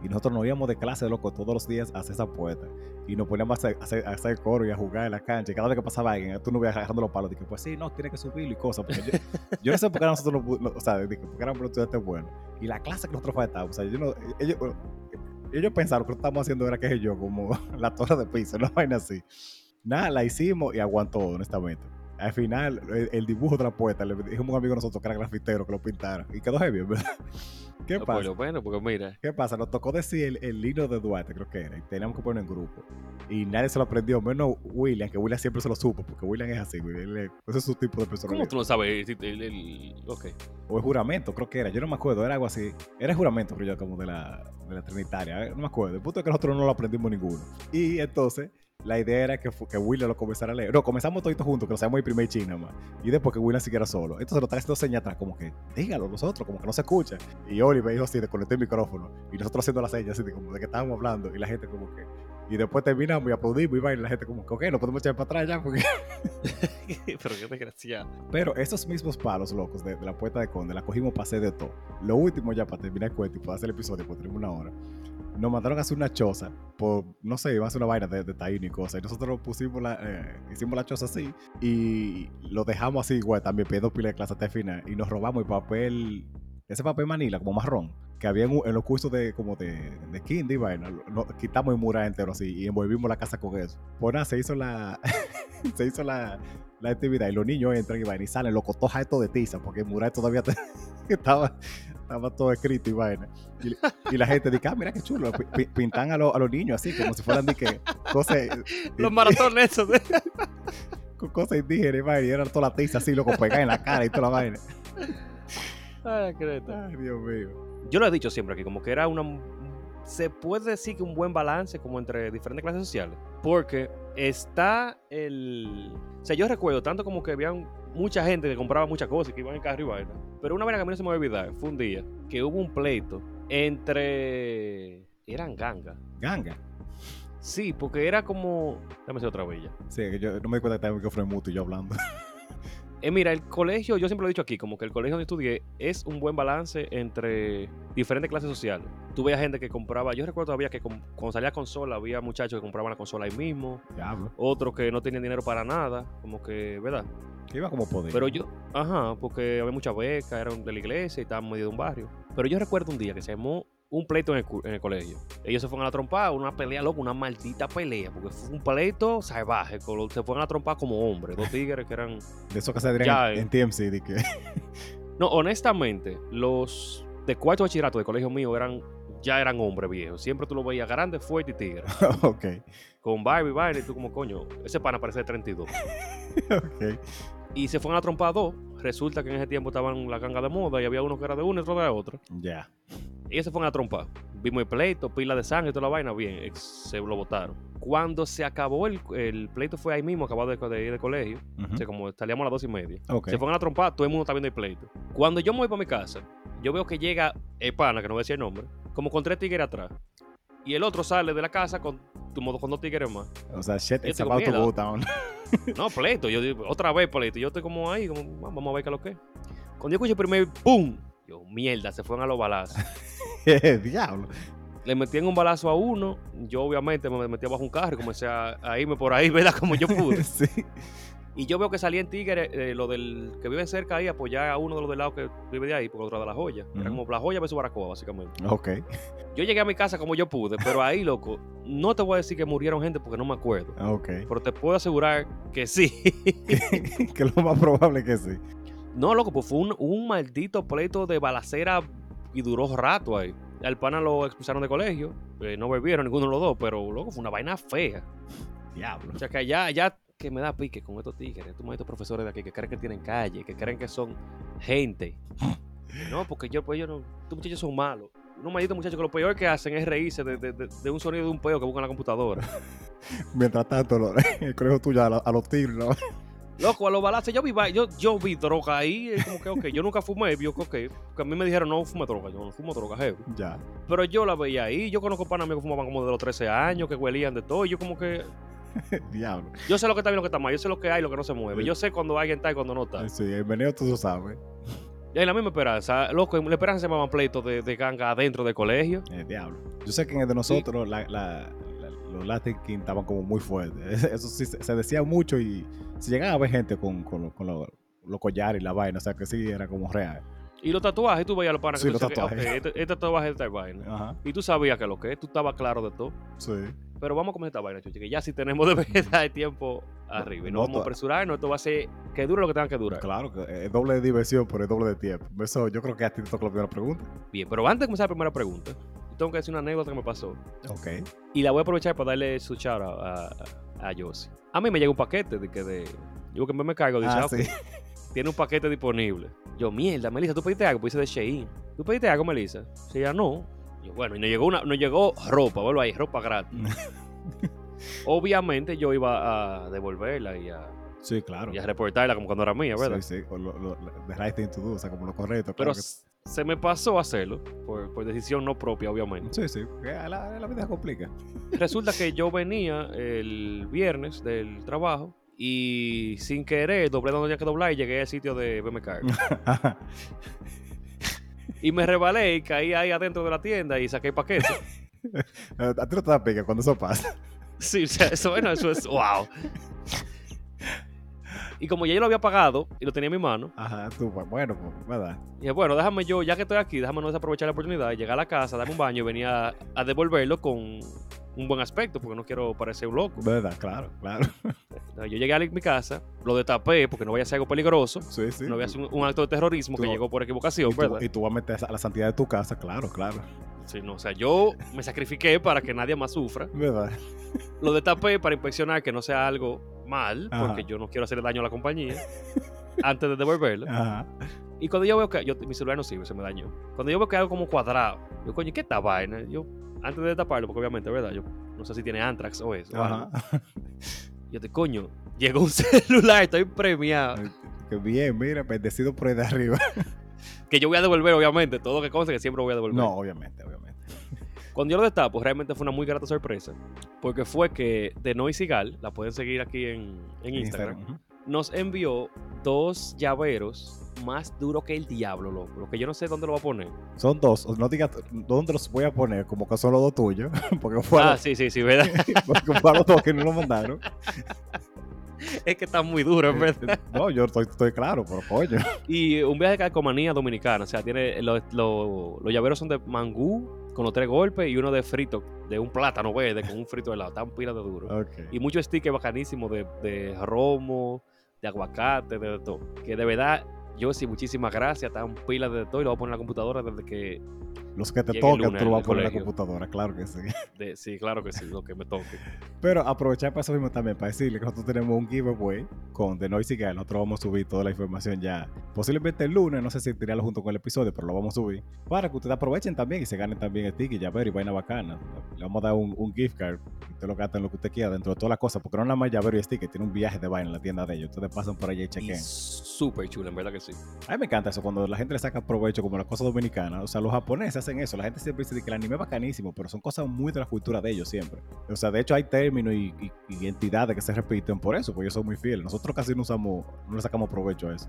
Y nosotros nos íbamos de clase, loco, todos los días a hacer esa puerta. Y nos poníamos a hacer, a hacer, a hacer coro y a jugar en la cancha. Y cada vez que pasaba alguien, tú no ibas agarrando los palos. Dije, pues sí, no, tiene que subirlo y cosas. Porque yo, yo no sé por qué nosotros, no o sea, dije, porque éramos estudiantes buenos. Y la clase que nosotros faltábamos, o sea, yo no, ellos, ellos pensaron que lo que estábamos haciendo era que yo, como la torre de piso, una vaina así. Nada, la hicimos y aguantó, honestamente. Al final, el, el dibujo de la puerta, le dijimos a un amigo de nosotros que era grafitero que lo pintara. Y quedó heavy, ¿verdad? ¿Qué No, pasa? Por lo menos, porque mira, ¿Qué pasa? Nos tocó decir el, el himno de Duarte, creo que era, y teníamos que poner en grupo. Y nadie se lo aprendió, menos William, que William siempre se lo supo, porque William es así, es- ese es su tipo de persona. ¿cómo tú no sabes? el- el- Ok. O el juramento, creo que era. Yo no me acuerdo, era algo así. Era el juramento, creo yo, como de la, de la Trinitaria. eh, No me acuerdo. El punto es que nosotros no lo aprendimos ninguno. Y entonces, la idea era que, que William lo comenzara a leer. No, comenzamos todos juntos, que lo sabemos el primer china más. Y después que William siguiera solo. Entonces lo están haciendo señas atrás, como que, dígalo nosotros, como que no se escucha. Y Oliver dijo así, desconecté el micrófono. Y nosotros haciendo las señas, así, de como de que estábamos hablando. Y la gente, como que. Y después terminamos y aplaudimos y va, y la gente, como que, ok, no podemos echar para atrás ya, porque. Pero qué desgraciado. Pero esos mismos palos locos de, de la puerta de Conde la cogimos para hacer de todo. Lo último ya para terminar el cuento y para hacer el episodio, porque tenemos una hora. Nos mandaron a hacer una choza por, no sé, iba a hacer una vaina de, de taíno y cosas. Y nosotros pusimos la, eh, hicimos la choza así y lo dejamos así igual, también pidiendo pila de clase hasta el final. Y nos robamos el papel, ese papel manila, como marrón, que había en, en los cursos de como de, de kinder. Lo- lo- quitamos el mural entero así y envolvimos la casa con eso. Pues nada, se hizo la, se hizo la, la actividad y los niños entran y vaina y salen los cotojas esto de tiza porque el mural todavía estaba, estaba todo escrito y vaina. Y, y la gente dice, ah, mira qué chulo, pi- pi- pintan a, los- a los niños así, como si fueran de que cosas, Los maratones esos. con cosas indígenas y vaina, y eran toda la tiza así, loco, pegada en la cara y toda la vaina. Ay, creta. Ay, Dios mío. Yo lo he dicho siempre aquí, como que era una. Se puede decir que un buen balance como entre diferentes clases sociales. Porque está el. O sea, yo recuerdo tanto como que habían mucha gente que compraba muchas cosas y que iban en carro y vaina. Pero una vaina que a mí no se me va a olvidar fue un día que hubo un pleito entre. Eran gangas. Ganga. Sí, porque era como. Dame decir otra vez ya. Sí, yo no me di cuenta que estaba el micrófono muto y yo hablando. Eh, mira, el colegio, yo siempre lo he dicho aquí, como que el colegio donde estudié es un buen balance entre diferentes clases sociales. Tú veías gente que compraba, yo recuerdo todavía que cuando salía consola había muchachos que compraban la consola ahí mismo, otros que no tenían dinero para nada, como que, ¿verdad? Que iba como poder. Pero yo, ajá, porque había muchas becas, eran de la iglesia y estaban medio de un barrio. Pero yo recuerdo un día que se llamó un pleito en el, en colegio. Ellos se fueron a la trompa, una pelea loca, una maldita pelea, porque fue un pleito salvaje. Se fueron a la trompa como hombres, dos tigres que eran de eso que se dirían Ya, en, eh. en TMC, de que No, honestamente, los de cuarto bachillerato de colegio mío eran ya eran hombres viejos. Siempre tú lo veías grande, fuerte y tigre. ok, Con Barbie, y tú como, coño, ese pana parece de 32. ok. Y se fueron a trompar dos. Resulta que en ese tiempo estaban la ganga de moda y había uno que era de uno y otro de otro. Ya. Ellos se fueron a trompar. Vimos el pleito, pila de sangre toda la vaina. Bien, ex- se lo botaron. Cuando se acabó el, el pleito fue ahí mismo, acabado de, de ir de colegio. Ujú. O sea, como salíamos a las dos y media. Se fueron a trompar, todo el mundo está viendo el pleito. Cuando yo me voy para mi casa, yo veo que llega el pana, que no voy a decir el nombre, como con tres tigres atrás. Y el otro sale de la casa con, con dos tigres más. O sea, shit, it's about to go down. No, pleito. Yo otra vez pleito. Yo estoy como ahí, como, "Ah, vamos a ver qué es lo que es. Cuando yo escucho el primer ¡pum! Yo, mierda, se fueron a los balazos. Diablo. Le metían un balazo a uno. Yo, obviamente, me metí bajo un carro y comencé a, a irme por ahí, ¿verdad? Como yo pude. sí. Y yo veo que salía en Tigre, eh, lo del que viven cerca ahí, apoyar a uno de los del lado que vive de ahí, porque otro de la joya. Era como la joya versus Baracoa, básicamente. Ok. Yo llegué a mi casa como yo pude, pero ahí, loco, no te voy a decir que murieron gente porque no me acuerdo. Ok. Pero te puedo asegurar que sí. que es lo más probable que sí. No, loco, pues fue un, un maldito pleito de balacera y duró rato ahí. Al pana lo expulsaron de colegio. eh, no bebieron ninguno de los dos, pero loco, fue una vaina fea. Diablo. O sea que allá, allá que me da pique con estos tigres, estos malditos profesores de aquí que creen que tienen calle, que creen que son gente. No, porque yo, pues yo no, estos muchachos son malos. Unos malditos muchachos que lo peor que hacen es reírse de, de- de- de un sonido de un peo que buscan en la computadora. Mientras tanto, el colegio tuyo a, a los tigres, ¿no? Loco, a los balazos, yo vi, yo, yo vi droga ahí, como que, ok, yo nunca fumé, yo, ok, porque a mí me dijeron, no fume droga, yo no fumo droga, heavy. Ya. Pero yo la veía ahí, yo conozco panas míos que fumaban como de los 13 años, que huelían de todo, y yo como que, Diablo. yo sé lo que está bien, lo que está mal, yo sé lo que hay, lo que no se mueve, yo sé cuando alguien está y cuando no está. Sí, el meneo tú lo sabes. Y hay la misma esperanza, loco, la esperanza se llamaban pleitos de, de ganga adentro del colegio. El diablo. Yo sé que en el de nosotros la- la- los Latin King estaban como muy fuertes. Eso sí, se decía mucho y se llegaba a ver gente con, con, lo- con lo- los collares y la vaina. O sea que sí, era como real. Y los tatuajes, tú veías los panas Sí, que los tatuajes. ok, este, este tatuaje es de tal vaina. Ajá. Y tú sabías que lo que es, tú estabas claro de todo. Sí. Pero vamos a comer esta vaina, chuchi, que ya si tenemos de verdad el tiempo arriba. Y no No, vamos a apresurarnos, esto va a ser que dure lo que tenga que durar. Claro, que es doble de diversión, pero es doble de tiempo. Eso yo creo que a ti te toca la primera pregunta. Bien, pero antes de comenzar la primera pregunta, tengo que decir una anécdota que me pasó. Ok. Y la voy a aprovechar para darle su shout out a, a, a Josie. A mí me llega un paquete de que de. Yo que me, me cargo, dice, Ah, "Ah, sí. tiene un paquete disponible. Yo, mierda, Melissa, ¿tú pediste algo? Pues dice de Shein. ¿Tú pediste algo, Melissa? Sí, ya no. Yo, bueno, y nos llegó, una, nos llegó ropa, vuelvo ahí, ropa gratis. Obviamente yo iba a devolverla y a, Sí, claro. y a reportarla como cuando era mía, ¿verdad? Sí, sí. O lo, lo- the right thing to do, o sea, como lo correcto. Pero claro se me pasó hacerlo, por, por decisión no propia, obviamente. Sí, sí. La, la vida complica. Resulta que yo venía el viernes del trabajo y sin querer doblé donde tenía que doblar y llegué al sitio de BMK. y me rebalé y caí ahí adentro de la tienda y saqué el paquete. a ti no te da pica cuando eso pasa. Sí, o sea, eso, bueno, eso es wow. Y como ya yo lo había pagado y lo tenía en mi mano, Ajá, tú, pues, bueno, pues, ¿verdad? dije, bueno, déjame yo, ya que estoy aquí, déjame no desaprovechar la oportunidad de llegar a la casa, darme un baño y venir a, a devolverlo con un buen aspecto, porque no quiero parecer un loco. ¿Verdad? Claro, claro. Yo llegué a mi casa, lo destapé porque no vaya a ser algo peligroso, Sí, sí. no voy a hacer un, un acto de terrorismo que llegó por equivocación, y, tú, ¿verdad? y tú vas a meter a la santidad de tu casa, claro, claro. Sí, no, o sea, yo me sacrifiqué para que nadie más sufra. ¿Verdad? Lo destapé para inspeccionar que no sea algo mal, Ajá. porque yo no quiero hacerle daño a la compañía antes de devolverlo. Ajá. Y cuando yo veo que yo, mi celular no sirve, se me dañó. Cuando yo veo que algo como cuadrado, yo, coño, ¿qué esta vaina? Yo, antes de taparlo, porque obviamente, ¿verdad? Yo no sé si tiene Antrax o eso. Ajá. Yo te, coño, llegó un celular, estoy premiado. Qué bien, mira, bendecido por ahí de arriba. Que yo voy a devolver, obviamente, todo lo que conste que siempre voy a devolver. No, obviamente, obviamente. Cuando yo lo destapo, realmente fue una muy grata sorpresa. Porque fue que The Noisy Gal, la pueden seguir aquí en, en Instagram, nos envió dos llaveros más duros que el diablo, loco. Lo que yo no sé dónde lo va a poner. Son dos. No digas dónde los voy a poner, como que son los dos tuyos. Porque fueron, Ah, sí, sí, sí, ¿verdad? porque fueron los dos que no lo mandaron. es que está muy duro, en verdad. No, yo estoy, estoy claro, pero coño. Y un viaje de calcomanía dominicana. O sea, tiene los, los- los llaveros son de mangú con los tres golpes y uno de frito, de un plátano verde con un frito de helado. Tan pila de duro. Y muchos stickers bacanísimos de, de romo, de aguacate, de, todo. Que de verdad, yo sí, muchísimas gracias. Están pilas de todo y lo voy a poner en la computadora desde que. Los que te lunes tú lo vas a poner en la computadora, claro que sí. de- sí, claro que sí, lo que me toque. Pero aprovechar para eso mismo también, para decirle que nosotros tenemos un giveaway con The Noisy Guy. Nosotros vamos a subir toda la información ya. Posiblemente el lunes, no sé si tirarlo junto con el episodio, pero lo vamos a subir. Para que ustedes aprovechen también y se ganen también el ticket, ya ver y vaina bacana. Le vamos a dar un, un gift card. Usted lo gasta en lo que usted quiera dentro de todas las cosas. Porque no nada más llavero y sticker, tiene un viaje de vaina en la tienda de ellos. Ustedes pasan por allá y Y chequen. súper chulo, en verdad que sí. A mí me encanta eso, cuando la gente le saca provecho como las cosas dominicanas. O sea, los japoneses hacen eso. La gente siempre dice que el anime es bacanísimo, pero son cosas muy de la cultura de ellos siempre. O sea, de hecho hay términos y, y- y entidades que se repiten por eso, porque ellos son muy fieles. Nosotros casi no usamos, no le sacamos provecho a eso.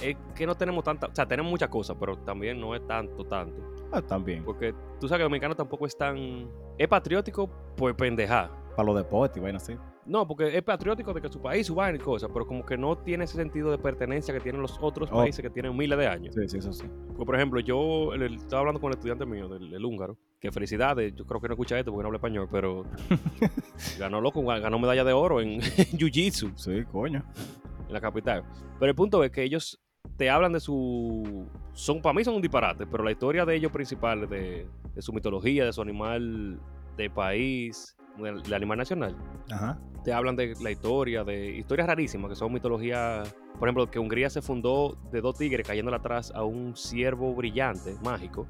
Es que no tenemos tanta. O sea, tenemos muchas cosas, pero también no es tanto, tanto. Ah, también. Porque tú sabes que el dominicano tampoco es tan. Es patriótico por pendejá. Para los deportes y vainas así. No, porque es patriótico de que su país, su vaina y cosas, pero como que no tiene ese sentido de pertenencia que tienen los otros Oh. países que tienen miles de años. Sí, sí, eso sí. Porque, por ejemplo, yo el- el- estaba hablando con el estudiante mío, del, el húngaro, que felicidades, yo creo que no escucha esto porque no habla español, pero ganó loco, ganó medalla de oro en, Jiu-Jitsu Sí, coño. en la capital. Pero el punto es que ellos te hablan de su... son Para mí son un disparate, pero la historia de ellos principal, de, de su mitología, de su animal de país, del, animal nacional, Ajá. te hablan de la historia, de historias rarísimas, que son mitología... Por ejemplo, que Hungría se fundó de dos tigres cayéndole atrás a un ciervo brillante, mágico,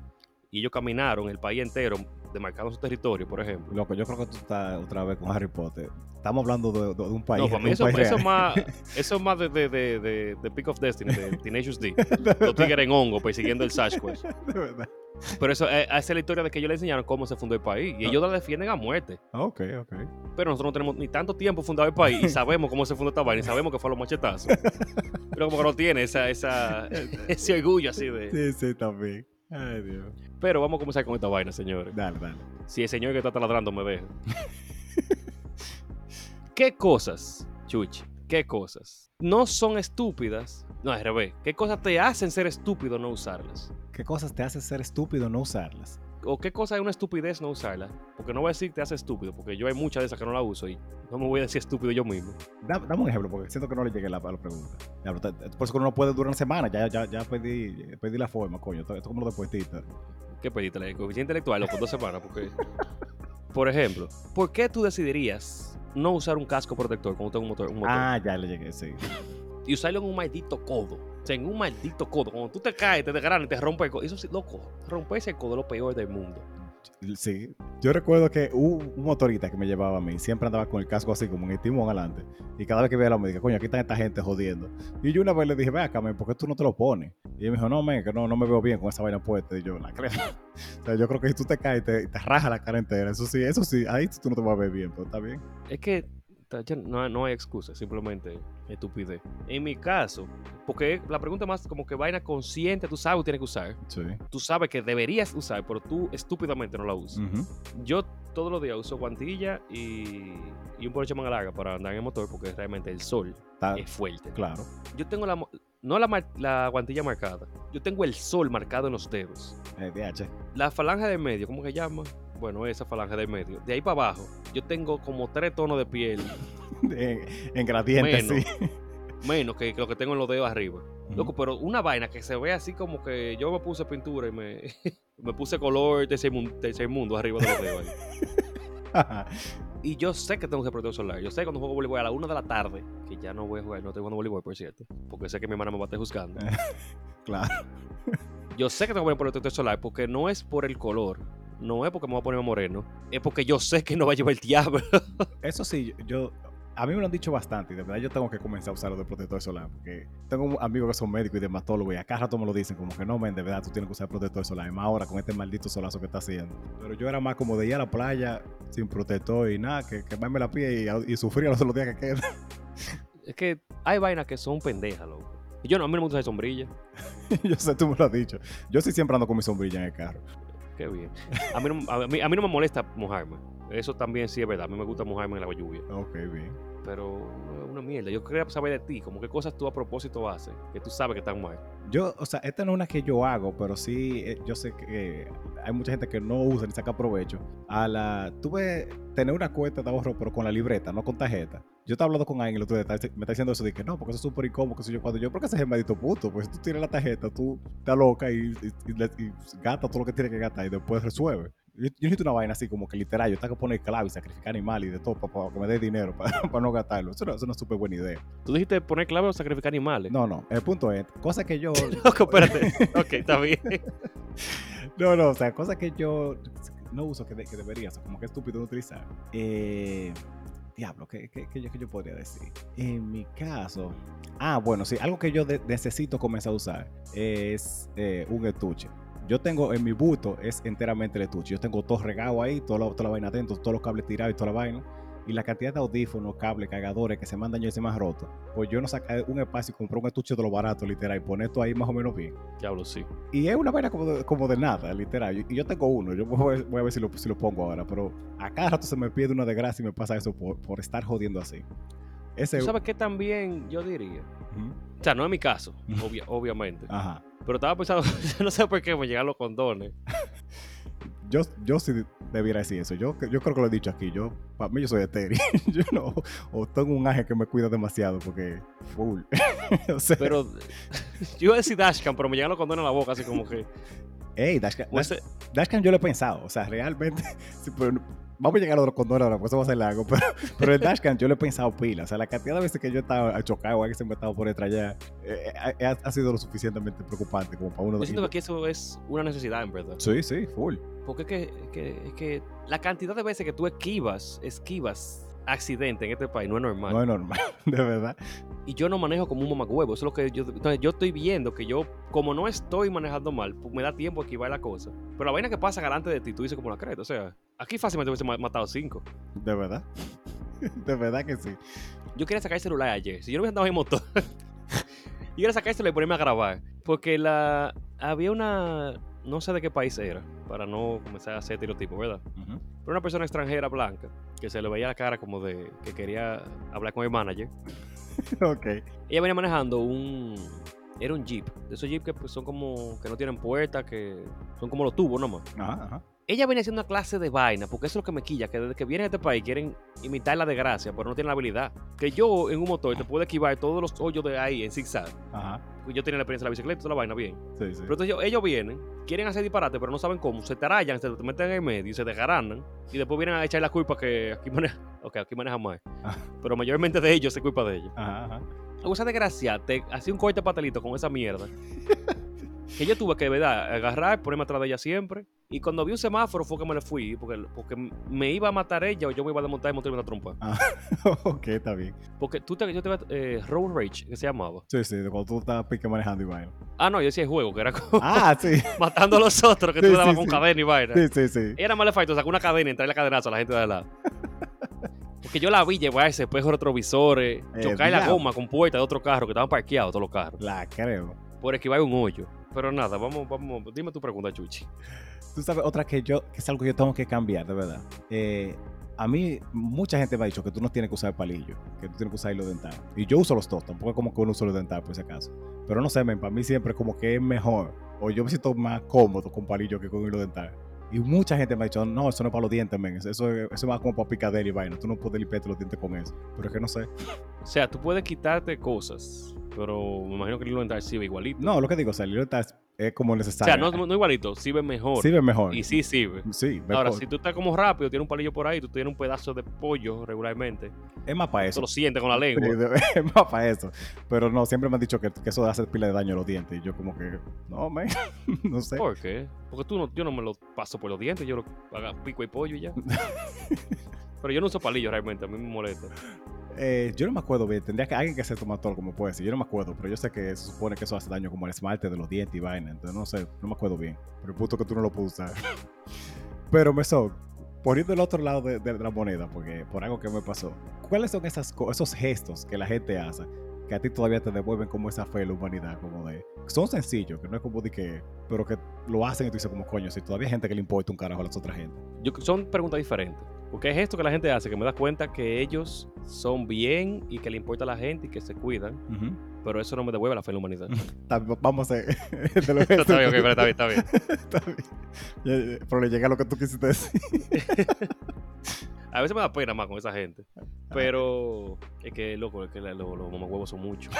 y ellos caminaron el país entero demarcando su territorio, por ejemplo. Loco, yo creo que tú estás otra vez con Harry Potter. Estamos hablando de, de un país. No, para mí eso, eso es más, eso es más de, de, de, de, de Peak of Destiny, de Tenacious D. Los tigres en hongo persiguiendo el Sasquatch. De verdad. Pero eso, eh, esa es la historia de que ellos le enseñaron cómo se fundó el país. Y ellos la defienden a muerte. Ok, ok. Pero nosotros no tenemos ni tanto tiempo fundado el país y sabemos cómo se fundó esta vaina y sabemos que fue a los machetazos. Pero como que no tiene esa, esa, ese orgullo así de... Sí, sí, también. Ay, Dios. Pero vamos a comenzar con esta vaina, señores. Dale, dale. Si el señor que está taladrando me deja. ¿Qué cosas, Chuchi? ¿Qué cosas? No son estúpidas. No, al revés. ¿Qué cosas te hacen ser estúpido no usarlas? ¿Qué cosas te hacen ser estúpido no usarlas? ¿O qué cosa es una estupidez no usarla? Porque no voy a decir que te hace estúpido, porque yo hay muchas de esas que no la uso y no me voy a decir estúpido yo mismo. Da- Dame un ejemplo, porque siento que no le llegué a la, a la pregunta. Por eso que uno no puede durar una semana. Ya, ya, ya pedí, pedí la forma, coño. Esto esto es como lo de puestita. ¿Qué pediste? ¿El coeficiente intelectual dos semanas? Porque, por ejemplo, ¿por qué tú decidirías no usar un casco protector cuando tengo un motor? Un motor? Ah, ya le llegué, sí. y usarlo en un maldito codo. O sea, en un maldito codo. Cuando tú te caes, te desgranas y te rompe el codo. Eso sí, loco, romperse el codo es lo peor del mundo. Sí. Yo recuerdo que hubo un motorista que me llevaba a mí. Siempre andaba con el casco así, como en el timón adelante. Y cada vez que veía la médica, coño, aquí está esta gente jodiendo. Y yo una vez le dije, ve acá, ¿por qué tú no te lo pones? Y él me dijo, no, men, que no, no me veo bien con esa vaina puesta. Y yo, la creo. o sea, yo creo que si tú te caes, te, te raja la cara entera. Eso sí, eso sí, ahí tú no te vas a ver bien, pero está bien. Es que ya no, no hay excusa, simplemente estupidez. En mi caso, porque la pregunta más como que vaina consciente, tú sabes que tienes que usar. Sí. Tú sabes que deberías usar, pero tú estúpidamente no la usas. Yo todos los días uso guantilla y, y un ponche manga larga para andar en el motor porque realmente el sol es fuerte. claro. Yo tengo la, mo- no la, mar- la guantilla marcada, yo tengo el sol marcado en los dedos. Eh. La falange del medio, ¿cómo que llama? Bueno, esa falange del medio. De ahí para abajo, yo tengo como tres tonos de piel en, en gradiente, Menos. sí. menos que lo que tengo en los dedos arriba. Loco, pero una vaina que se ve así como que yo me puse pintura y me, me puse color tercer mundo, tercer mundo arriba de los dedos ahí. Y yo sé que tengo que protector solar. Yo sé que cuando juego voleibol a la 1 de la tarde, que ya no voy a jugar, no estoy jugando voleibol, por cierto, porque sé que mi hermana me va a estar juzgando. claro. Yo sé que tengo que poner protector solar porque no es por el color, no es porque me voy a poner moreno, es porque yo sé que no va a llevar el diablo. Eso sí, yo. A mí me lo han dicho bastante y de verdad yo tengo que comenzar a usar lo de protector solar porque tengo amigos que son médicos y dermatólogos y a cada rato me lo dicen como que no, men, de verdad tú tienes que usar protector solar y más ahora con este maldito solazo que está haciendo. Pero yo era más como de ir a la playa sin protector y nada, que quemarme la piel y, y sufrir los otros días que quedan. Es que hay vainas que son pendejas, loco. Yo no, a mí no me gusta usar sombrilla. yo sé, tú me lo has dicho. Yo sí siempre ando con mi sombrilla en el carro. Qué bien. A mí, no, a, mí, a mí no me molesta mojarme. Eso también sí es verdad. A mí me gusta mojarme en la lluvia. Ok, bien. Pero una mierda. Yo quería saber de ti, como qué cosas tú a propósito haces, que tú sabes que están mal. Yo, o sea, esta no es una que yo hago, pero sí, eh, yo sé que eh, hay mucha gente que no usa ni saca provecho. A la, tuve tener una cuenta de ahorro, pero con la libreta, no con tarjeta. Yo estaba hablando con alguien el otro me está diciendo eso, de que no, porque eso es súper incómodo, que sé yo, cuando yo, porque ese es el maldito puto, pues si tú tienes la tarjeta, tú estás loca y, y gasta todo lo que tienes que gastar y después resuelve. Yo, yo necesito una vaina así como que literal, yo tengo que poner clave y sacrificar animales y de todo para, que me dé dinero para, para no gastarlo. Eso no- es una súper buena idea. Tú dijiste poner clave o sacrificar animales. No, no, el punto es, cosa que yo... Loco, espérate. ok, está bien. No, no, o sea, cosas que yo no uso que, de- que debería, o sea, como que es estúpido no utilizar. Eh, diablo, ¿qué, qué, qué qué yo podría decir? En mi caso, ah, bueno, sí, algo que yo de- necesito comenzar a usar es eh, un estuche. Yo tengo en mi buto, es enteramente el estuche. Yo tengo todo regado ahí, toda la, toda la vaina adentro, todos los cables tirados y toda la vaina. Y la cantidad de audífonos, cables, cargadores que se mandan yo y se me han roto. Pues yo no saqué un espacio y compré un estuche de lo barato, literal, y poner todo ahí más o menos bien. Diablo, sí. Y es una vaina como de, como de nada, literal. Y yo tengo uno, yo voy a ver, voy a ver si, lo, si lo pongo ahora, pero a cada rato se me pide una desgracia y me pasa eso por, por estar jodiendo así. Ese. ¿Tú sabes qué también yo diría? O sea, no es mi caso, obvia- obviamente. Ajá. Pero estaba pensando, no sé por qué me llegan los condones. Yo, yo sí debiera decir eso. Yo, yo creo que lo he dicho aquí. Yo, para mí, yo soy etéreo. yo no. O tengo un ángel que me cuida demasiado porque. Full. o sea, Pero yo iba a decir dashcam, pero me llegan los condones en la boca, así como que. Ey, Dashcam, ese- Dashcam yo lo he pensado. O sea, realmente. sí, pero vamos a llegar a los condones ahora, porque eso va a ser largo. Pero, pero el Dashcam yo lo he pensado pila. O sea, la cantidad de veces que yo he estado chocado o alguien se me ha estado por detrás ya, eh, ha, ha sido lo suficientemente preocupante como para uno yo siento que eso es una necesidad, en verdad. Sí, sí, full. Porque es que, que, es que la cantidad de veces que tú esquivas, esquivas accidente en este país no es normal. No es normal, de verdad. Y yo no manejo como un mamacuevo. Eso es lo que yo. Entonces, yo estoy viendo que yo, como no estoy manejando mal, pues me da tiempo a esquivar la cosa. Pero la vaina que pasa delante de ti, tú dices como la creta. O sea, aquí fácilmente hubiese ma- matado cinco. De verdad. De verdad que sí. Yo quería sacar el celular ayer. Si yo no hubiese andado en motor, yo quería sacar el celular y ponerme a grabar. Porque la había una. No sé de qué país era, para no comenzar a hacer estereotipos, ¿verdad? Ujú. Pero una persona extranjera blanca, que se le veía la cara como de que quería hablar con el manager. ok. Ella venía manejando un. Era un Jeep. De esos Jeep que pues, son como. que no tienen puerta, que son como los tubos nomás. Ajá, ajá. Ella venía haciendo una clase de vaina, porque eso es lo que me quilla, que desde que vienen a este país quieren imitar la desgracia, pero no tienen la habilidad. Que yo en un motor te puedo esquivar todos los hoyos de ahí en zigzag. Ajá. Yo tenía la experiencia de la bicicleta, toda la vaina bien. Sí, sí. Pero entonces ellos, ellos vienen, quieren hacer disparate, pero no saben cómo. Se te rayan, se te meten en el medio se desgaranan. Y después vienen a echar la culpa que aquí maneja. Ok, aquí maneja más. Pero mayormente de ellos es culpa de ellos. Ajá, ajá. Esa desgracia te hacía un corte patelito con esa mierda. que yo tuve que, verdad, agarrar, ponerme atrás de ella siempre. Y cuando vi un semáforo fue que me le fui, porque, porque me iba a matar ella o yo me iba a desmontar y montarme una trompa. ok, está bien. Porque tú te, yo te eh, Road Rage, que se llamaba. Sí, sí, cuando tú estás pique manejando y vaina. Ah, no, yo decía el juego, que era como Ah, sí. matando a los otros, que Sí, tú le dabas sí, con sí. cadena y vaina. Sí, sí, sí. Era más le faltó sacar una cadena y entrarle cadenazo a la gente de al lado. Porque yo la vi llevar ese espejo retrovisores, Eh, chocar la goma con puerta de otro carro que estaban parqueados todos los carros, La creo. por esquivar un hoyo. Pero nada, vamos, vamos, dime tu pregunta, Chuchi. Tú sabes, otra que yo, que es algo que yo tengo que cambiar, de verdad. Eh, a mí, mucha gente me ha dicho que tú no tienes que usar palillo, que tú tienes que usar hilo dental. Y yo uso los dos, tampoco es como que uno usa hilo dental, por si acaso. Pero no sé, men, para mí siempre como que es mejor, o yo me siento más cómodo con palillo que con hilo dental. Y mucha gente me ha dicho, no, eso no es para los dientes, men. Eso, eso, va como para picadera y vaina. Tú no puedes limpiarte los dientes con eso. Pero es que no sé. O sea, tú puedes quitarte cosas, pero me imagino que el hilo dental sirve igualito. No, lo que digo, o sea, el hilo dental es, es como o necesario. sea, no, no igualito, sirve mejor. Sirve mejor. Y sí sirve. Sí, Ahora, mejor. si tú estás como rápido, tienes un palillo por ahí, tú tienes un pedazo de pollo regularmente, es más para eso eso. lo sientes con la lengua. es más para eso. Pero no, siempre me han dicho que, que eso hace pila de daño a los dientes. Y yo como que, no, man, no sé. ¿Por qué? Porque tú no, yo no me lo paso por los dientes, yo lo haga pico y pollo y ya. Pero yo no uso palillo realmente, a mí me molesta. Eh, yo no me acuerdo bien. Tendría que alguien que sea tomatólogo como puede ser. Yo no me acuerdo, pero yo sé que se supone que eso hace daño como el esmalte de los dientes y vaina. Entonces no sé, no me acuerdo bien. Pero el punto que tú no lo puedes usar. pero me son, poniendo el otro lado de, de la moneda, porque por algo que me pasó. ¿Cuáles son esas, esos gestos que la gente hace? Que a ti todavía te devuelven como esa fe en la humanidad, como de... Son sencillos, que no es como de que... Pero que lo hacen y tú dices como, coño, si todavía hay gente que le importa un carajo a las otras gente. Yo, son preguntas diferentes. Porque es esto que la gente hace, que me da cuenta que ellos son bien y que le importa a la gente y que se cuidan, pero eso no me devuelve la fe en la humanidad. Vamos a lo- está bien, pero está bien, está bien. Está Pero le llega lo que tú quisiste decir. A veces me da pena más con esa gente. Pero es que, loco, es que los, los mamahuevos son muchos.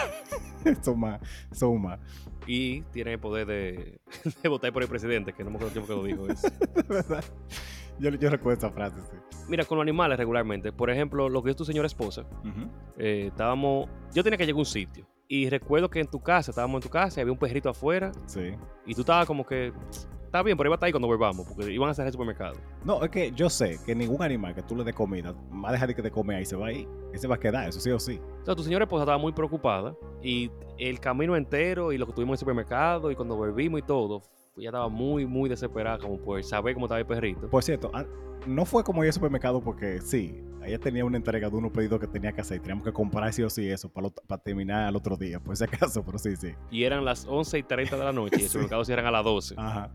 son más, son más. Y tienen el poder de, de votar por el presidente, que no me acuerdo quién fue que lo dijo eso. ¿Verdad? Yo, yo recuerdo esa frase, sí. Mira, con los animales regularmente, por ejemplo, lo que es tu señora esposa, eh, estábamos, yo tenía que llegar a un sitio. Y recuerdo que en tu casa, estábamos en tu casa y había un perrito afuera Sí. y tú estabas como que, está bien, pero iba a estar ahí cuando volvamos, porque iban a cerrar el supermercado. No, es que yo sé que ningún animal que tú le des comida va a dejar de que te come ahí, se va ahí. Se va a quedar, eso sí o sí. O sea, tu señora esposa estaba muy preocupada y el camino entero y lo que tuvimos en el supermercado y cuando volvimos y todo, ella estaba muy, muy desesperada como por saber cómo estaba el perrito. Por cierto, no fue como ir al supermercado porque sí, ella tenía una entrega de unos pedidos que tenía que hacer y teníamos que comprar sí o sí eso para, lo- para terminar al otro día, por si acaso, pero sí, sí. Y eran las 11 y 30 de la noche y el Sí. supermercado cierran a las 12. Ajá.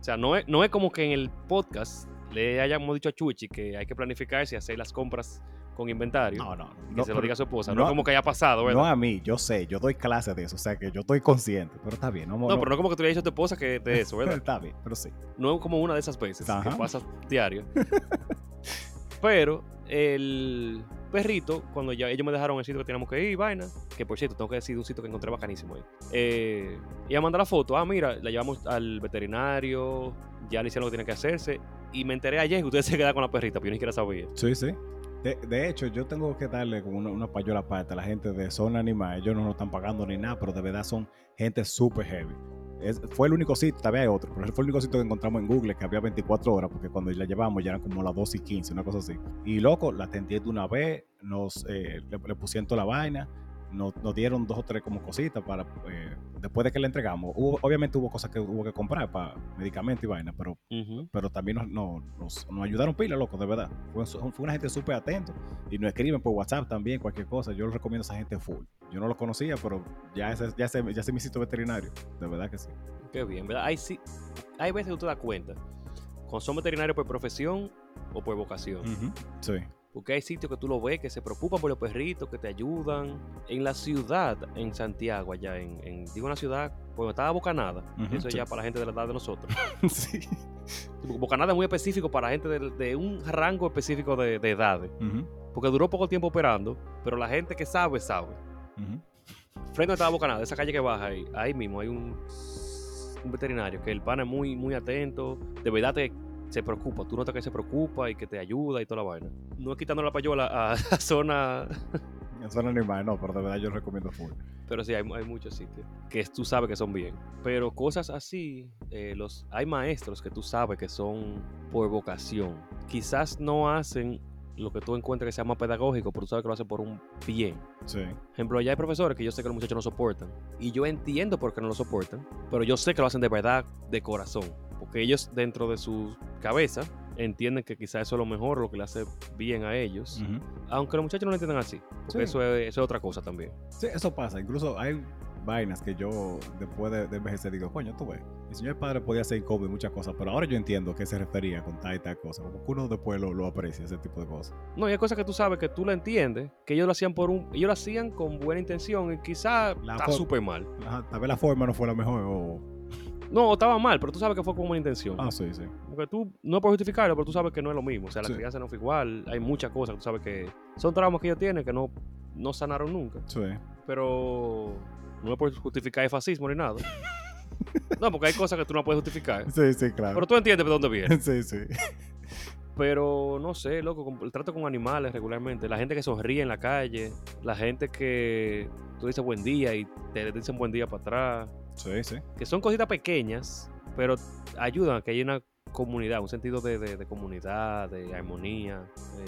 O sea, no es, no es como que en el podcast le hayamos dicho a Chuchi que hay que planificarse y hacer las compras con inventario. No, no. que no, se lo diga a su esposa. No, no- es como que haya pasado, ¿verdad? No a mí, yo sé, yo doy clases de eso, o sea que yo estoy consciente, pero está bien. No, No, pero no como que tú le hayas dicho a tu esposa que de eso, ¿verdad? Está bien, pero sí. No es como una de esas veces Ajá. que pasa diario. Pero el perrito, cuando ya ellos me dejaron el sitio que teníamos que ir, vaina, que por cierto, tengo que decir un sitio que encontré bacanísimo ahí. Eh, ella manda la foto, ah, mira, la llevamos al veterinario, ya le hicieron lo que tiene que hacerse, y me enteré ayer que ustedes se quedaron con la perrita, pero yo ni siquiera sabía. Sí, sí. De, hecho, yo tengo que darle como una, una payola aparte a la gente de Zona Animal. Ellos no nos están pagando ni nada, pero de verdad son gente súper heavy. Fue el único sitio, también hay otro, pero fue el único sitio que encontramos en Google que había 24 horas, porque cuando la llevamos ya eran como las 2 y 15, una cosa así. Y loco, la atendí de una vez, nos, eh, le, le pusieron toda la vaina, nos, nos dieron dos o tres como cositas para, eh, después de que la entregamos. Hubo- obviamente hubo cosas que hubo que comprar para medicamentos y vaina, pero pero también nos, nos, nos- ayudaron pila, loco, de verdad. Fue, fue una gente súper atento y nos escriben por WhatsApp también, cualquier cosa. Yo les recomiendo a esa gente full. Yo no los conocía, pero ya ese, ya ese, ya ese mi sitio veterinario. De verdad que sí. Qué bien, ¿verdad? Hay, sí, hay veces que tú te das cuenta cuando son veterinarios por profesión o por vocación. Sí. Porque hay sitios que tú lo ves que se preocupan por los perritos, que te ayudan. En la ciudad, en Santiago, allá, en, en- digo una ciudad, pues estaba Bocanada. Eso sí. ya para la gente de la edad de nosotros. sí. Bocanada es muy específico para gente de, de un rango específico de, de edades. Porque duró poco tiempo operando, pero la gente que sabe, sabe. Frente a estaba Bocanada, esa calle que baja ahí, ahí mismo hay un, un veterinario que el pana es muy, muy atento, de verdad te, se preocupa, tú notas que se preocupa y que te ayuda y toda la vaina. No es quitando la payola a la zona, Son animales, no, pero de verdad yo recomiendo full. pero sí, hay, hay muchos sitios que tú sabes que son bien. Pero cosas así, eh, los, hay maestros que tú sabes que son por vocación. Quizás no hacen lo que tú encuentras que sea más pedagógico, pero tú sabes que lo hacen por un bien. Sí. ejemplo, allá hay profesores que yo sé que los muchachos no soportan. Y yo entiendo por qué no lo soportan, pero yo sé que lo hacen de verdad, de corazón. Porque ellos dentro de su cabeza entienden que quizás eso es lo mejor, lo que le hace bien a ellos. Aunque los muchachos no lo entiendan así. Porque Sí. eso, es, eso es otra cosa también. Sí, eso pasa. Incluso hay vainas que yo después de, de envejecer digo, coño, tú ves, mi señor padre podía incómodo y muchas cosas, pero ahora yo entiendo a qué se refería con tal y tal cosa. Como que uno después lo, lo aprecia, ese tipo de cosas. No, y hay cosas que tú sabes que tú lo entiendes, que ellos lo hacían por un... Ellos lo hacían con buena intención y quizás La está súper mal. Ajá, tal vez la forma no fue la mejor o... No, estaba mal, pero tú sabes que fue con buena intención. Ah, sí, sí. Porque tú, no por justificarlo, pero tú sabes que no es lo mismo. O sea, la Sí. crianza no fue igual. Hay muchas cosas que tú sabes que son traumas que ellos tienen que no, no sanaron nunca. Sí. Pero no es por justificar el fascismo ni nada. No, porque hay cosas que tú no puedes justificar. Sí, sí, claro. Pero tú entiendes de dónde viene. Sí, sí. Pero no sé, loco, el trato con animales regularmente. La gente que sonríe en la calle. La gente que tú dices buen día y te dicen buen día para atrás. Sí, sí. que son cositas pequeñas, pero ayudan a que haya una comunidad, un sentido de, de- de comunidad, de armonía. eh,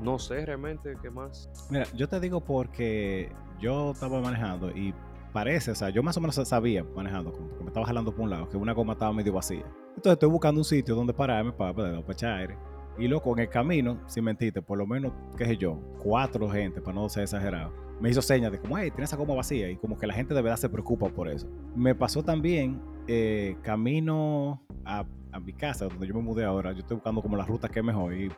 no sé realmente qué más. Mira, yo te digo porque yo estaba manejando y parece, o sea, yo más o menos sabía manejando, como que me estaba jalando por un lado, que una goma estaba medio vacía. Entonces estoy buscando un sitio donde pararme para, para, para echar aire. Y loco, en el camino, sin mentirte, por lo menos, qué sé yo, cuatro gente, para no ser exagerado, me hizo señas de como, hey, tienes esa goma vacía. Y como que la gente de verdad se preocupa por eso. Me pasó también eh, camino a, a mi casa, donde yo me mudé ahora. Yo estoy buscando como la ruta que es mejor. Y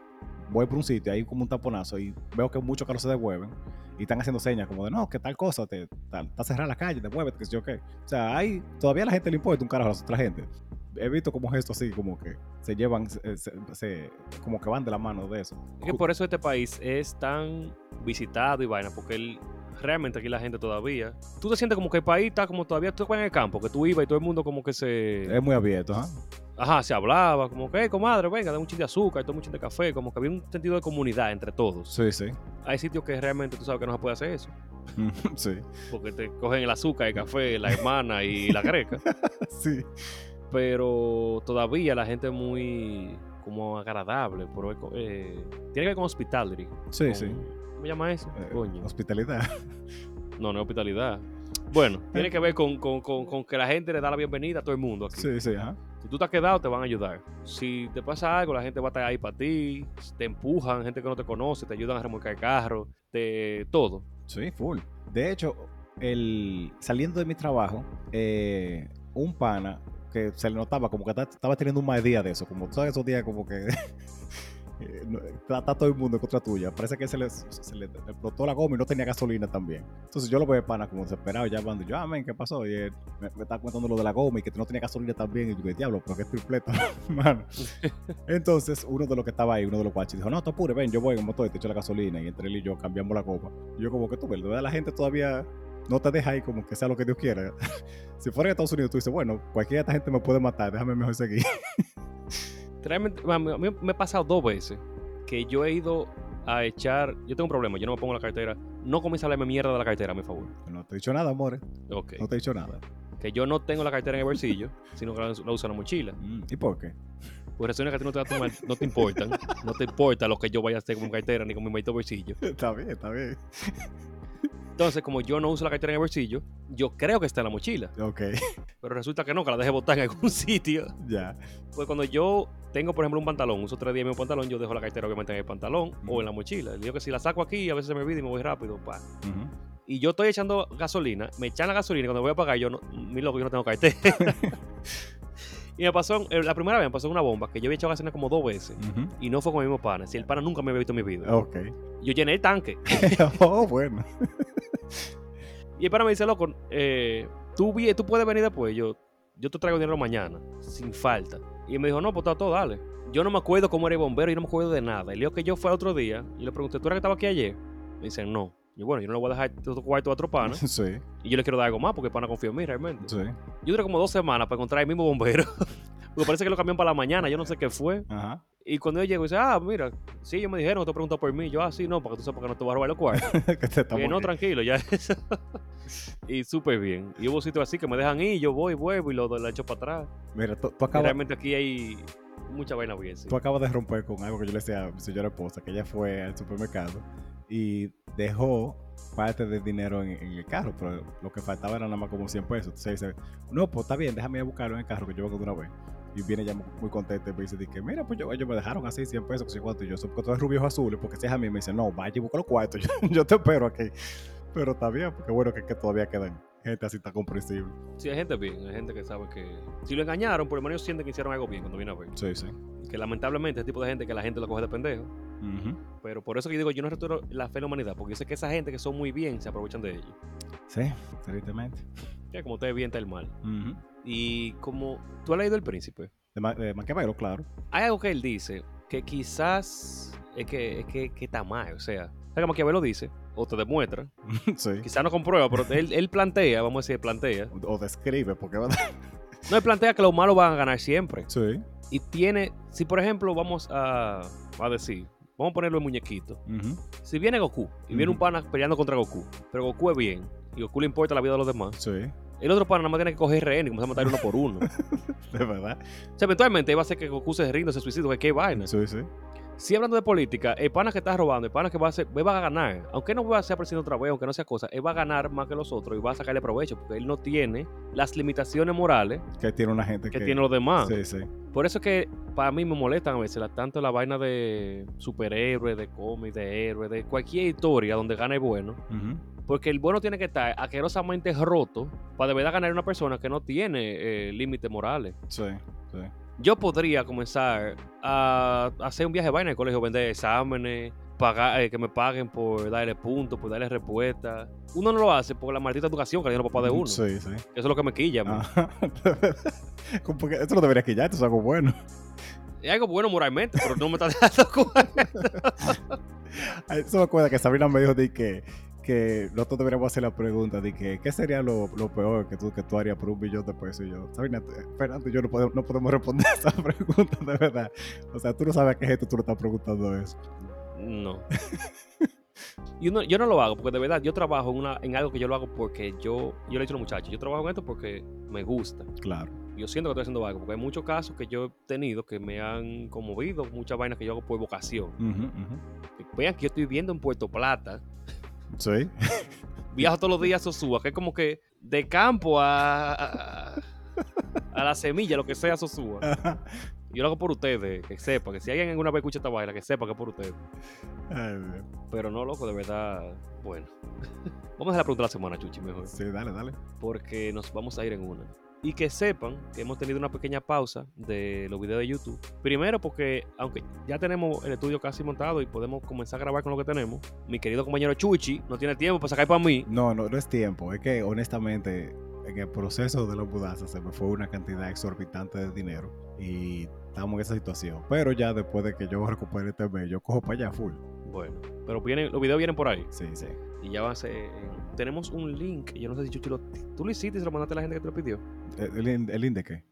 voy por un sitio, hay como un taponazo. Y veo que muchos carros se devuelven. Y están haciendo señas como de, no, que tal cosa, te, tal, está cerrada la calle, devuélvete, que sé yo qué. O sea, hay, todavía a la gente le importa un carajo a la otra gente. He visto como gestos así, como que se llevan, se- se- se- como que van de la mano de eso. Es que por eso este país es tan visitado y vaina, porque el- realmente aquí la gente todavía. Tú te sientes como que el país está como todavía tú en el campo, que tú ibas y todo el mundo como que se. Es muy abierto, ¿ah? Ajá, se hablaba, como que, "Hey, comadre, venga, da un chin de azúcar, toma un chin de café, como que había un sentido de comunidad entre todos. Sí, sí. Hay sitios que realmente tú sabes que no se puede hacer eso. sí. porque te cogen el azúcar, el café, la hermana y la greca. Sí. Pero todavía la gente es muy como agradable, pero eh, tiene que ver con hospitality. Sí, con- sí. ¿Cómo se llama eso? Eh, Coño. hospitalidad. No, no es hospitalidad. Bueno, tiene que ver con, con- con- con que la gente le da la bienvenida a todo el mundo aquí. Sí, sí, ajá. Si tú te has quedado, te van a ayudar. Si te pasa algo, la gente va a estar ahí para ti. Te empujan, gente que no te conoce, te ayudan a remolcar el carro, te, todo. Sí, full. De hecho, el, saliendo de mi trabajo, eh, un pana que se le notaba como que ta- estaba teniendo un mal día de eso, como todos esos días como que eh, no- está, está todo el mundo en contra tuya. Parece que se le, se le explotó la goma y no tenía gasolina también. Entonces yo lo veo pana como desesperado llamando. Yo, ah, men, ¿qué pasó? Y él me, me estaba contando lo de la goma y que no tenía gasolina también. Y yo, diablo, pero que es tripleta, mano. Entonces, uno de los que estaba ahí, uno de los guachos, dijo, no, te apures, ven, yo voy en motor y te echo la gasolina. Y entre él y yo cambiamos la copa. Y yo como que tú, ¿verdad? La gente todavía no te deja ahí como que sea lo que Dios quiera. si fuera en Estados Unidos, tú dices, bueno, cualquiera de esta gente me puede matar, déjame mejor seguir. Realmente, a mí, me ha pasado dos veces que yo he ido a echar. Yo tengo un problema, yo no me pongo la cartera. No comienza a hablarme mierda de la cartera, a mi favor. no te he dicho nada, amores. Ok. No te he dicho nada. que yo no tengo la cartera en el bolsillo, sino que la, la uso en la mochila. Mm, ¿Y por qué? Pues razones que a ti no te, va a tomar- no te importan. No te importa lo que yo vaya a hacer con mi cartera ni con mi maldito bolsillo. Está bien, está bien. Entonces, como yo no uso la cartera en el bolsillo, yo creo que está en la mochila. Ok, Pero resulta que no, que la dejé botar en algún sitio. ya. Pues cuando yo tengo, por ejemplo, un pantalón, uso tres días mi pantalón, yo dejo la cartera obviamente en el pantalón o en la mochila. Le digo que si la saco aquí, a veces se me olvida y me voy rápido. Pa. Ujú. Y yo estoy echando gasolina, me echan la gasolina y cuando voy a pagar, yo no, mi loco, yo no tengo cartera. y me pasó, eh, la primera vez me pasó una bomba que yo había echado gasolina como dos veces y no fue con el mismo pana. Si el pana nunca me había visto en mi vida. Ok. Yo llené el tanque. oh, bueno. Y el pana me dice, loco, eh, ¿tú, tú puedes venir después. Yo, yo te traigo dinero mañana, sin falta. Y me dijo, no, pues está todo, dale. Yo no me acuerdo cómo era el bombero, yo no me acuerdo de nada. El lío que yo fue el otro día y le pregunté, ¿tú eras que estaba aquí ayer? Me dicen, no. Y bueno, yo no le voy a dejar tu cuarto a otro pana. Sí, y yo le quiero dar algo más porque el pana confía en mí realmente. sí. Yo duré como dos semanas para encontrar el mismo bombero. porque parece que lo cambiaron para la mañana, yo no sé qué fue. Ajá. Y cuando yo llego, dice, ah, mira, sí, ellos me dijeron que te preguntó por mí. Yo, ah, sí, no, para que tú sepas que no te voy a robar los cuartos. que no, tranquilo, ya eso. y súper bien. Y hubo sitios así que me dejan ir, yo voy, vuelvo y lo, lo echo para atrás. Mira, tú, tú Y acabas, realmente aquí hay mucha vaina bien. sí. tú acabas de romper con algo que yo le decía a mi señora esposa, que ella fue al supermercado y dejó parte del dinero en, en el carro, pero lo que faltaba era nada más como 100 pesos. Entonces dice, no, pues está bien, déjame ir a buscarlo en el carro que yo vengo de una vez. Y viene ya muy, contenta y me dice, que, mira, pues yo, ellos me dejaron así 100 pesos, que cuánto. Y yo, porque tú eres rubios azules, porque si es a mí, me dice, no, vaya y busca los cuartos, yo, yo te espero aquí. Pero está bien, porque bueno, que, que todavía quedan gente así tan comprensible. Sí, hay gente bien, hay gente que sabe que si lo engañaron, por lo menos sienten que hicieron algo bien cuando viene a ver. Sí, sí. Que lamentablemente ese tipo de gente que la gente lo coge de pendejo. Pero por eso que digo, yo no retiro la fe en la humanidad, porque yo sé que esa gente que son muy bien se aprovechan de ellos. Sí, tristemente. Que como ustedes bien está el mal. Ujú. Y como tú has leído El Príncipe, De, Ma- de Maquiavelo, claro. hay algo que él dice que quizás es que, es que, que está mal. O sea, ¿sabes que Maquiavelo dice? O te demuestra. sí. Quizás no comprueba, pero él, él plantea, vamos a decir, plantea. O describe, porque ¿verdad? No, él plantea que los malos van a ganar siempre. Sí. Y tiene, si por ejemplo vamos a, a decir, vamos a ponerlo en muñequito. Si viene Goku y viene un pana peleando contra Goku, pero Goku es bien y Goku le importa la vida de los demás, Sí. El otro pana nada más tiene que coger rehén y comenzar a matar uno por uno. De verdad. o sea, eventualmente va a hacer que Goku se rinda, se suicide, que qué vaina. Sí, sí. Si hablando de política, el pana que está robando, el pana que va a va a ganar. Aunque no va a ser presidente otra vez, aunque no sea cosa, él va a ganar más que los otros y va a sacarle provecho porque él no tiene las limitaciones morales Que tiene una gente que que. tienen los demás. Sí, sí. Por eso es que para mí me molestan a veces la- tanto la vaina de superhéroes, de cómics, de héroes, de cualquier historia donde gana el bueno. Porque el bueno tiene que estar asquerosamente roto para de verdad ganar una persona que no tiene eh, límites morales. Sí, sí. Yo podría comenzar a hacer un viaje de vaina en el colegio, vender exámenes, pagar, eh, que me paguen por darle puntos, por darle respuestas. Uno no lo hace por la maldita educación que le dieron los papás de uno. Sí, sí. Eso es lo que me quilla. a mí. Ajá. De verdad. Como porque Eso no debería quillarte, eso es algo bueno. Es algo bueno moralmente, pero no me está dando cuenta. Eso me acuerda que Sabrina me dijo de que, que nosotros deberíamos hacer la pregunta de que qué sería lo, lo peor que tú, que tú harías por un billón de pesos. Y yo, Sabrina, te- Fernando yo no podemos, no podemos responder esa pregunta de verdad. O sea, tú no sabes a qué gente tú le estás preguntando eso. No. Y uno- yo no lo hago porque de verdad yo trabajo en, una, en algo que yo lo hago porque yo, yo le he dicho a los muchachos, yo trabajo en esto porque me gusta. Claro. Yo siento que estoy haciendo algo porque hay muchos casos que yo he tenido que me han conmovido, muchas vainas que yo hago por vocación. Que Vean que yo estoy viviendo en Puerto Plata, Sí. viajo todos los días a Sosúa, que es como que de campo a, a, a la semilla, lo que sea Sosúa. Yo lo hago por ustedes, que sepa, que si alguien alguna vez escucha esta vaina, que sepa que es por ustedes. Ay. Pero no, loco, de verdad, bueno. Vamos a la pregunta de la semana, Chuchi, mejor. Sí, dale, dale. porque nos vamos a ir en una. Y que sepan que hemos tenido una pequeña pausa de los videos de YouTube. Primero porque, aunque ya tenemos el estudio casi montado y podemos comenzar a grabar con lo que tenemos, mi querido compañero Chuchi no tiene tiempo para sacar para mí. No, no, no es tiempo. Es que honestamente, en el proceso de la mudanza se me fue una cantidad exorbitante de dinero y estamos en esa situación. Pero ya después de que yo recupere este mes, yo cojo para allá full. Bueno, pero vienen, los videos vienen por ahí. Sí, sí. Y ya va a ser. eh, tenemos un link. Yo no sé si Chuchi lo. Tú lo hiciste y se lo mandaste a la gente que te lo pidió. ¿El, el, in- el in de qué?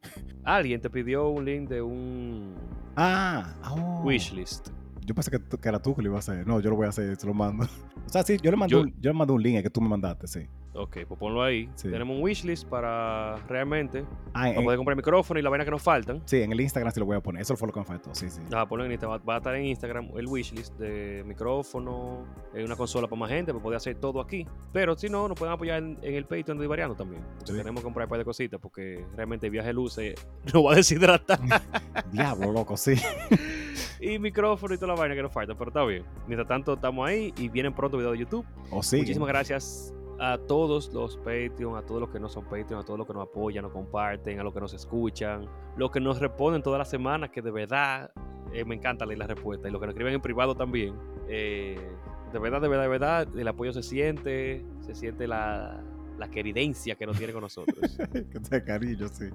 Alguien te pidió un link de un Ah, oh. wishlist. Yo pensé que era tú que lo ibas a hacer. No, yo lo voy a hacer, se lo mando. O sea, sí, yo le mandé, Yo- un, yo le mandé un link que tú me mandaste, sí. Ok, pues ponlo ahí. Sí. Tenemos un wishlist para realmente Ah, en, para poder comprar micrófono y la vaina que nos faltan. sí, en el Instagram sí lo voy a poner. Eso fue lo que me faltó. Sí, sí. Ah, ponlo en Instagram. Va, va a estar en Instagram el wishlist de micrófono, una consola para más gente, para poder hacer todo aquí. Pero si no, nos pueden apoyar en, en el Patreon de Divariando también. Sí. Tenemos que comprar un par de cositas porque realmente el viaje de luces nos va a deshidratar. Diablo, loco, sí. y micrófono y toda la vaina que nos falta, pero está bien. Mientras tanto, estamos ahí y vienen pronto videos de YouTube. O sí. Muchísimas gracias a todos los Patreon, a todos los que no son Patreon, a todos los que nos apoyan, nos comparten, a los que nos escuchan, los que nos responden todas las semanas, que de verdad eh, me encanta leer las respuestas, y los que nos escriben en privado también. Eh, de verdad, de verdad, de verdad, el apoyo se siente, se siente la, la queridencia que nos tiene con nosotros. Te cariño, sí.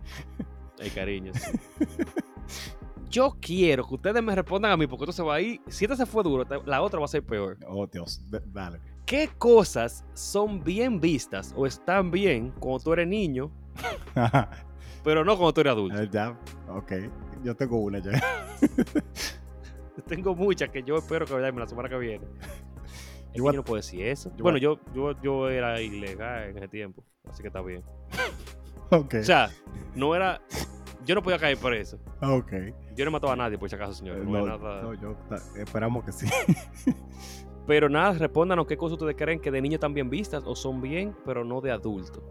El cariño. sí. Yo quiero que ustedes me respondan a mí, porque esto se va a ir. Si esta se fue duro, la otra va a ser peor. Oh, Dios. Dale. ¿Qué cosas son bien vistas o están bien cuando tú eres niño, pero no cuando tú eres adulto? Eh, ya, ok. Yo tengo una ya. Tengo muchas que yo espero que vean la semana que viene. A- yo no puedo decir eso. yo bueno, yo, yo, yo era ilegal en ese tiempo, así que está bien. ok. O sea, no era. Yo no podía caer por eso. ok. Yo no mataba a nadie, por si acaso, señor. Eh, No, no, era nada. no, yo esperamos que sí. Pero nada, respóndanos qué cosas ustedes creen que de niño están bien vistas o son bien, pero no de adulto.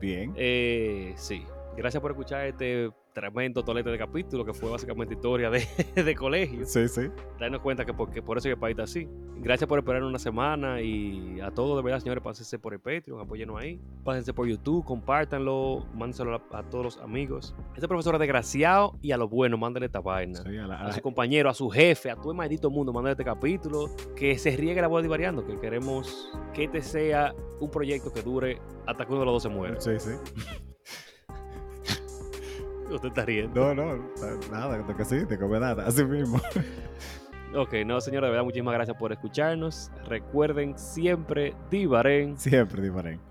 Bien. Eh, sí. Gracias por escuchar este tremendo tolete de capítulo que fue básicamente historia de, de colegio. Sí, sí. Darnos cuenta que, porque por eso que el país está así. Gracias por esperar una semana y a todos de verdad, señores, pásense por el Patreon, apóyenos ahí. Pásense por YouTube, compártanlo, mándenselo a, a todos los amigos. Este profesor es desgraciado y a lo bueno, mándenle esta vaina. Sí, a la- a su compañero, a su jefe, a todo el maldito mundo, mándenle este capítulo. Que se riegue la bola divariando, que queremos que este sea un proyecto que dure hasta que uno de los dos se muera. Sí, sí. Usted está riendo. No, no, nada, de que sí, de que me da, así mismo. Ok, no, señora, de verdad, muchísimas gracias por escucharnos. Recuerden siempre, Divaren. Siempre diferente.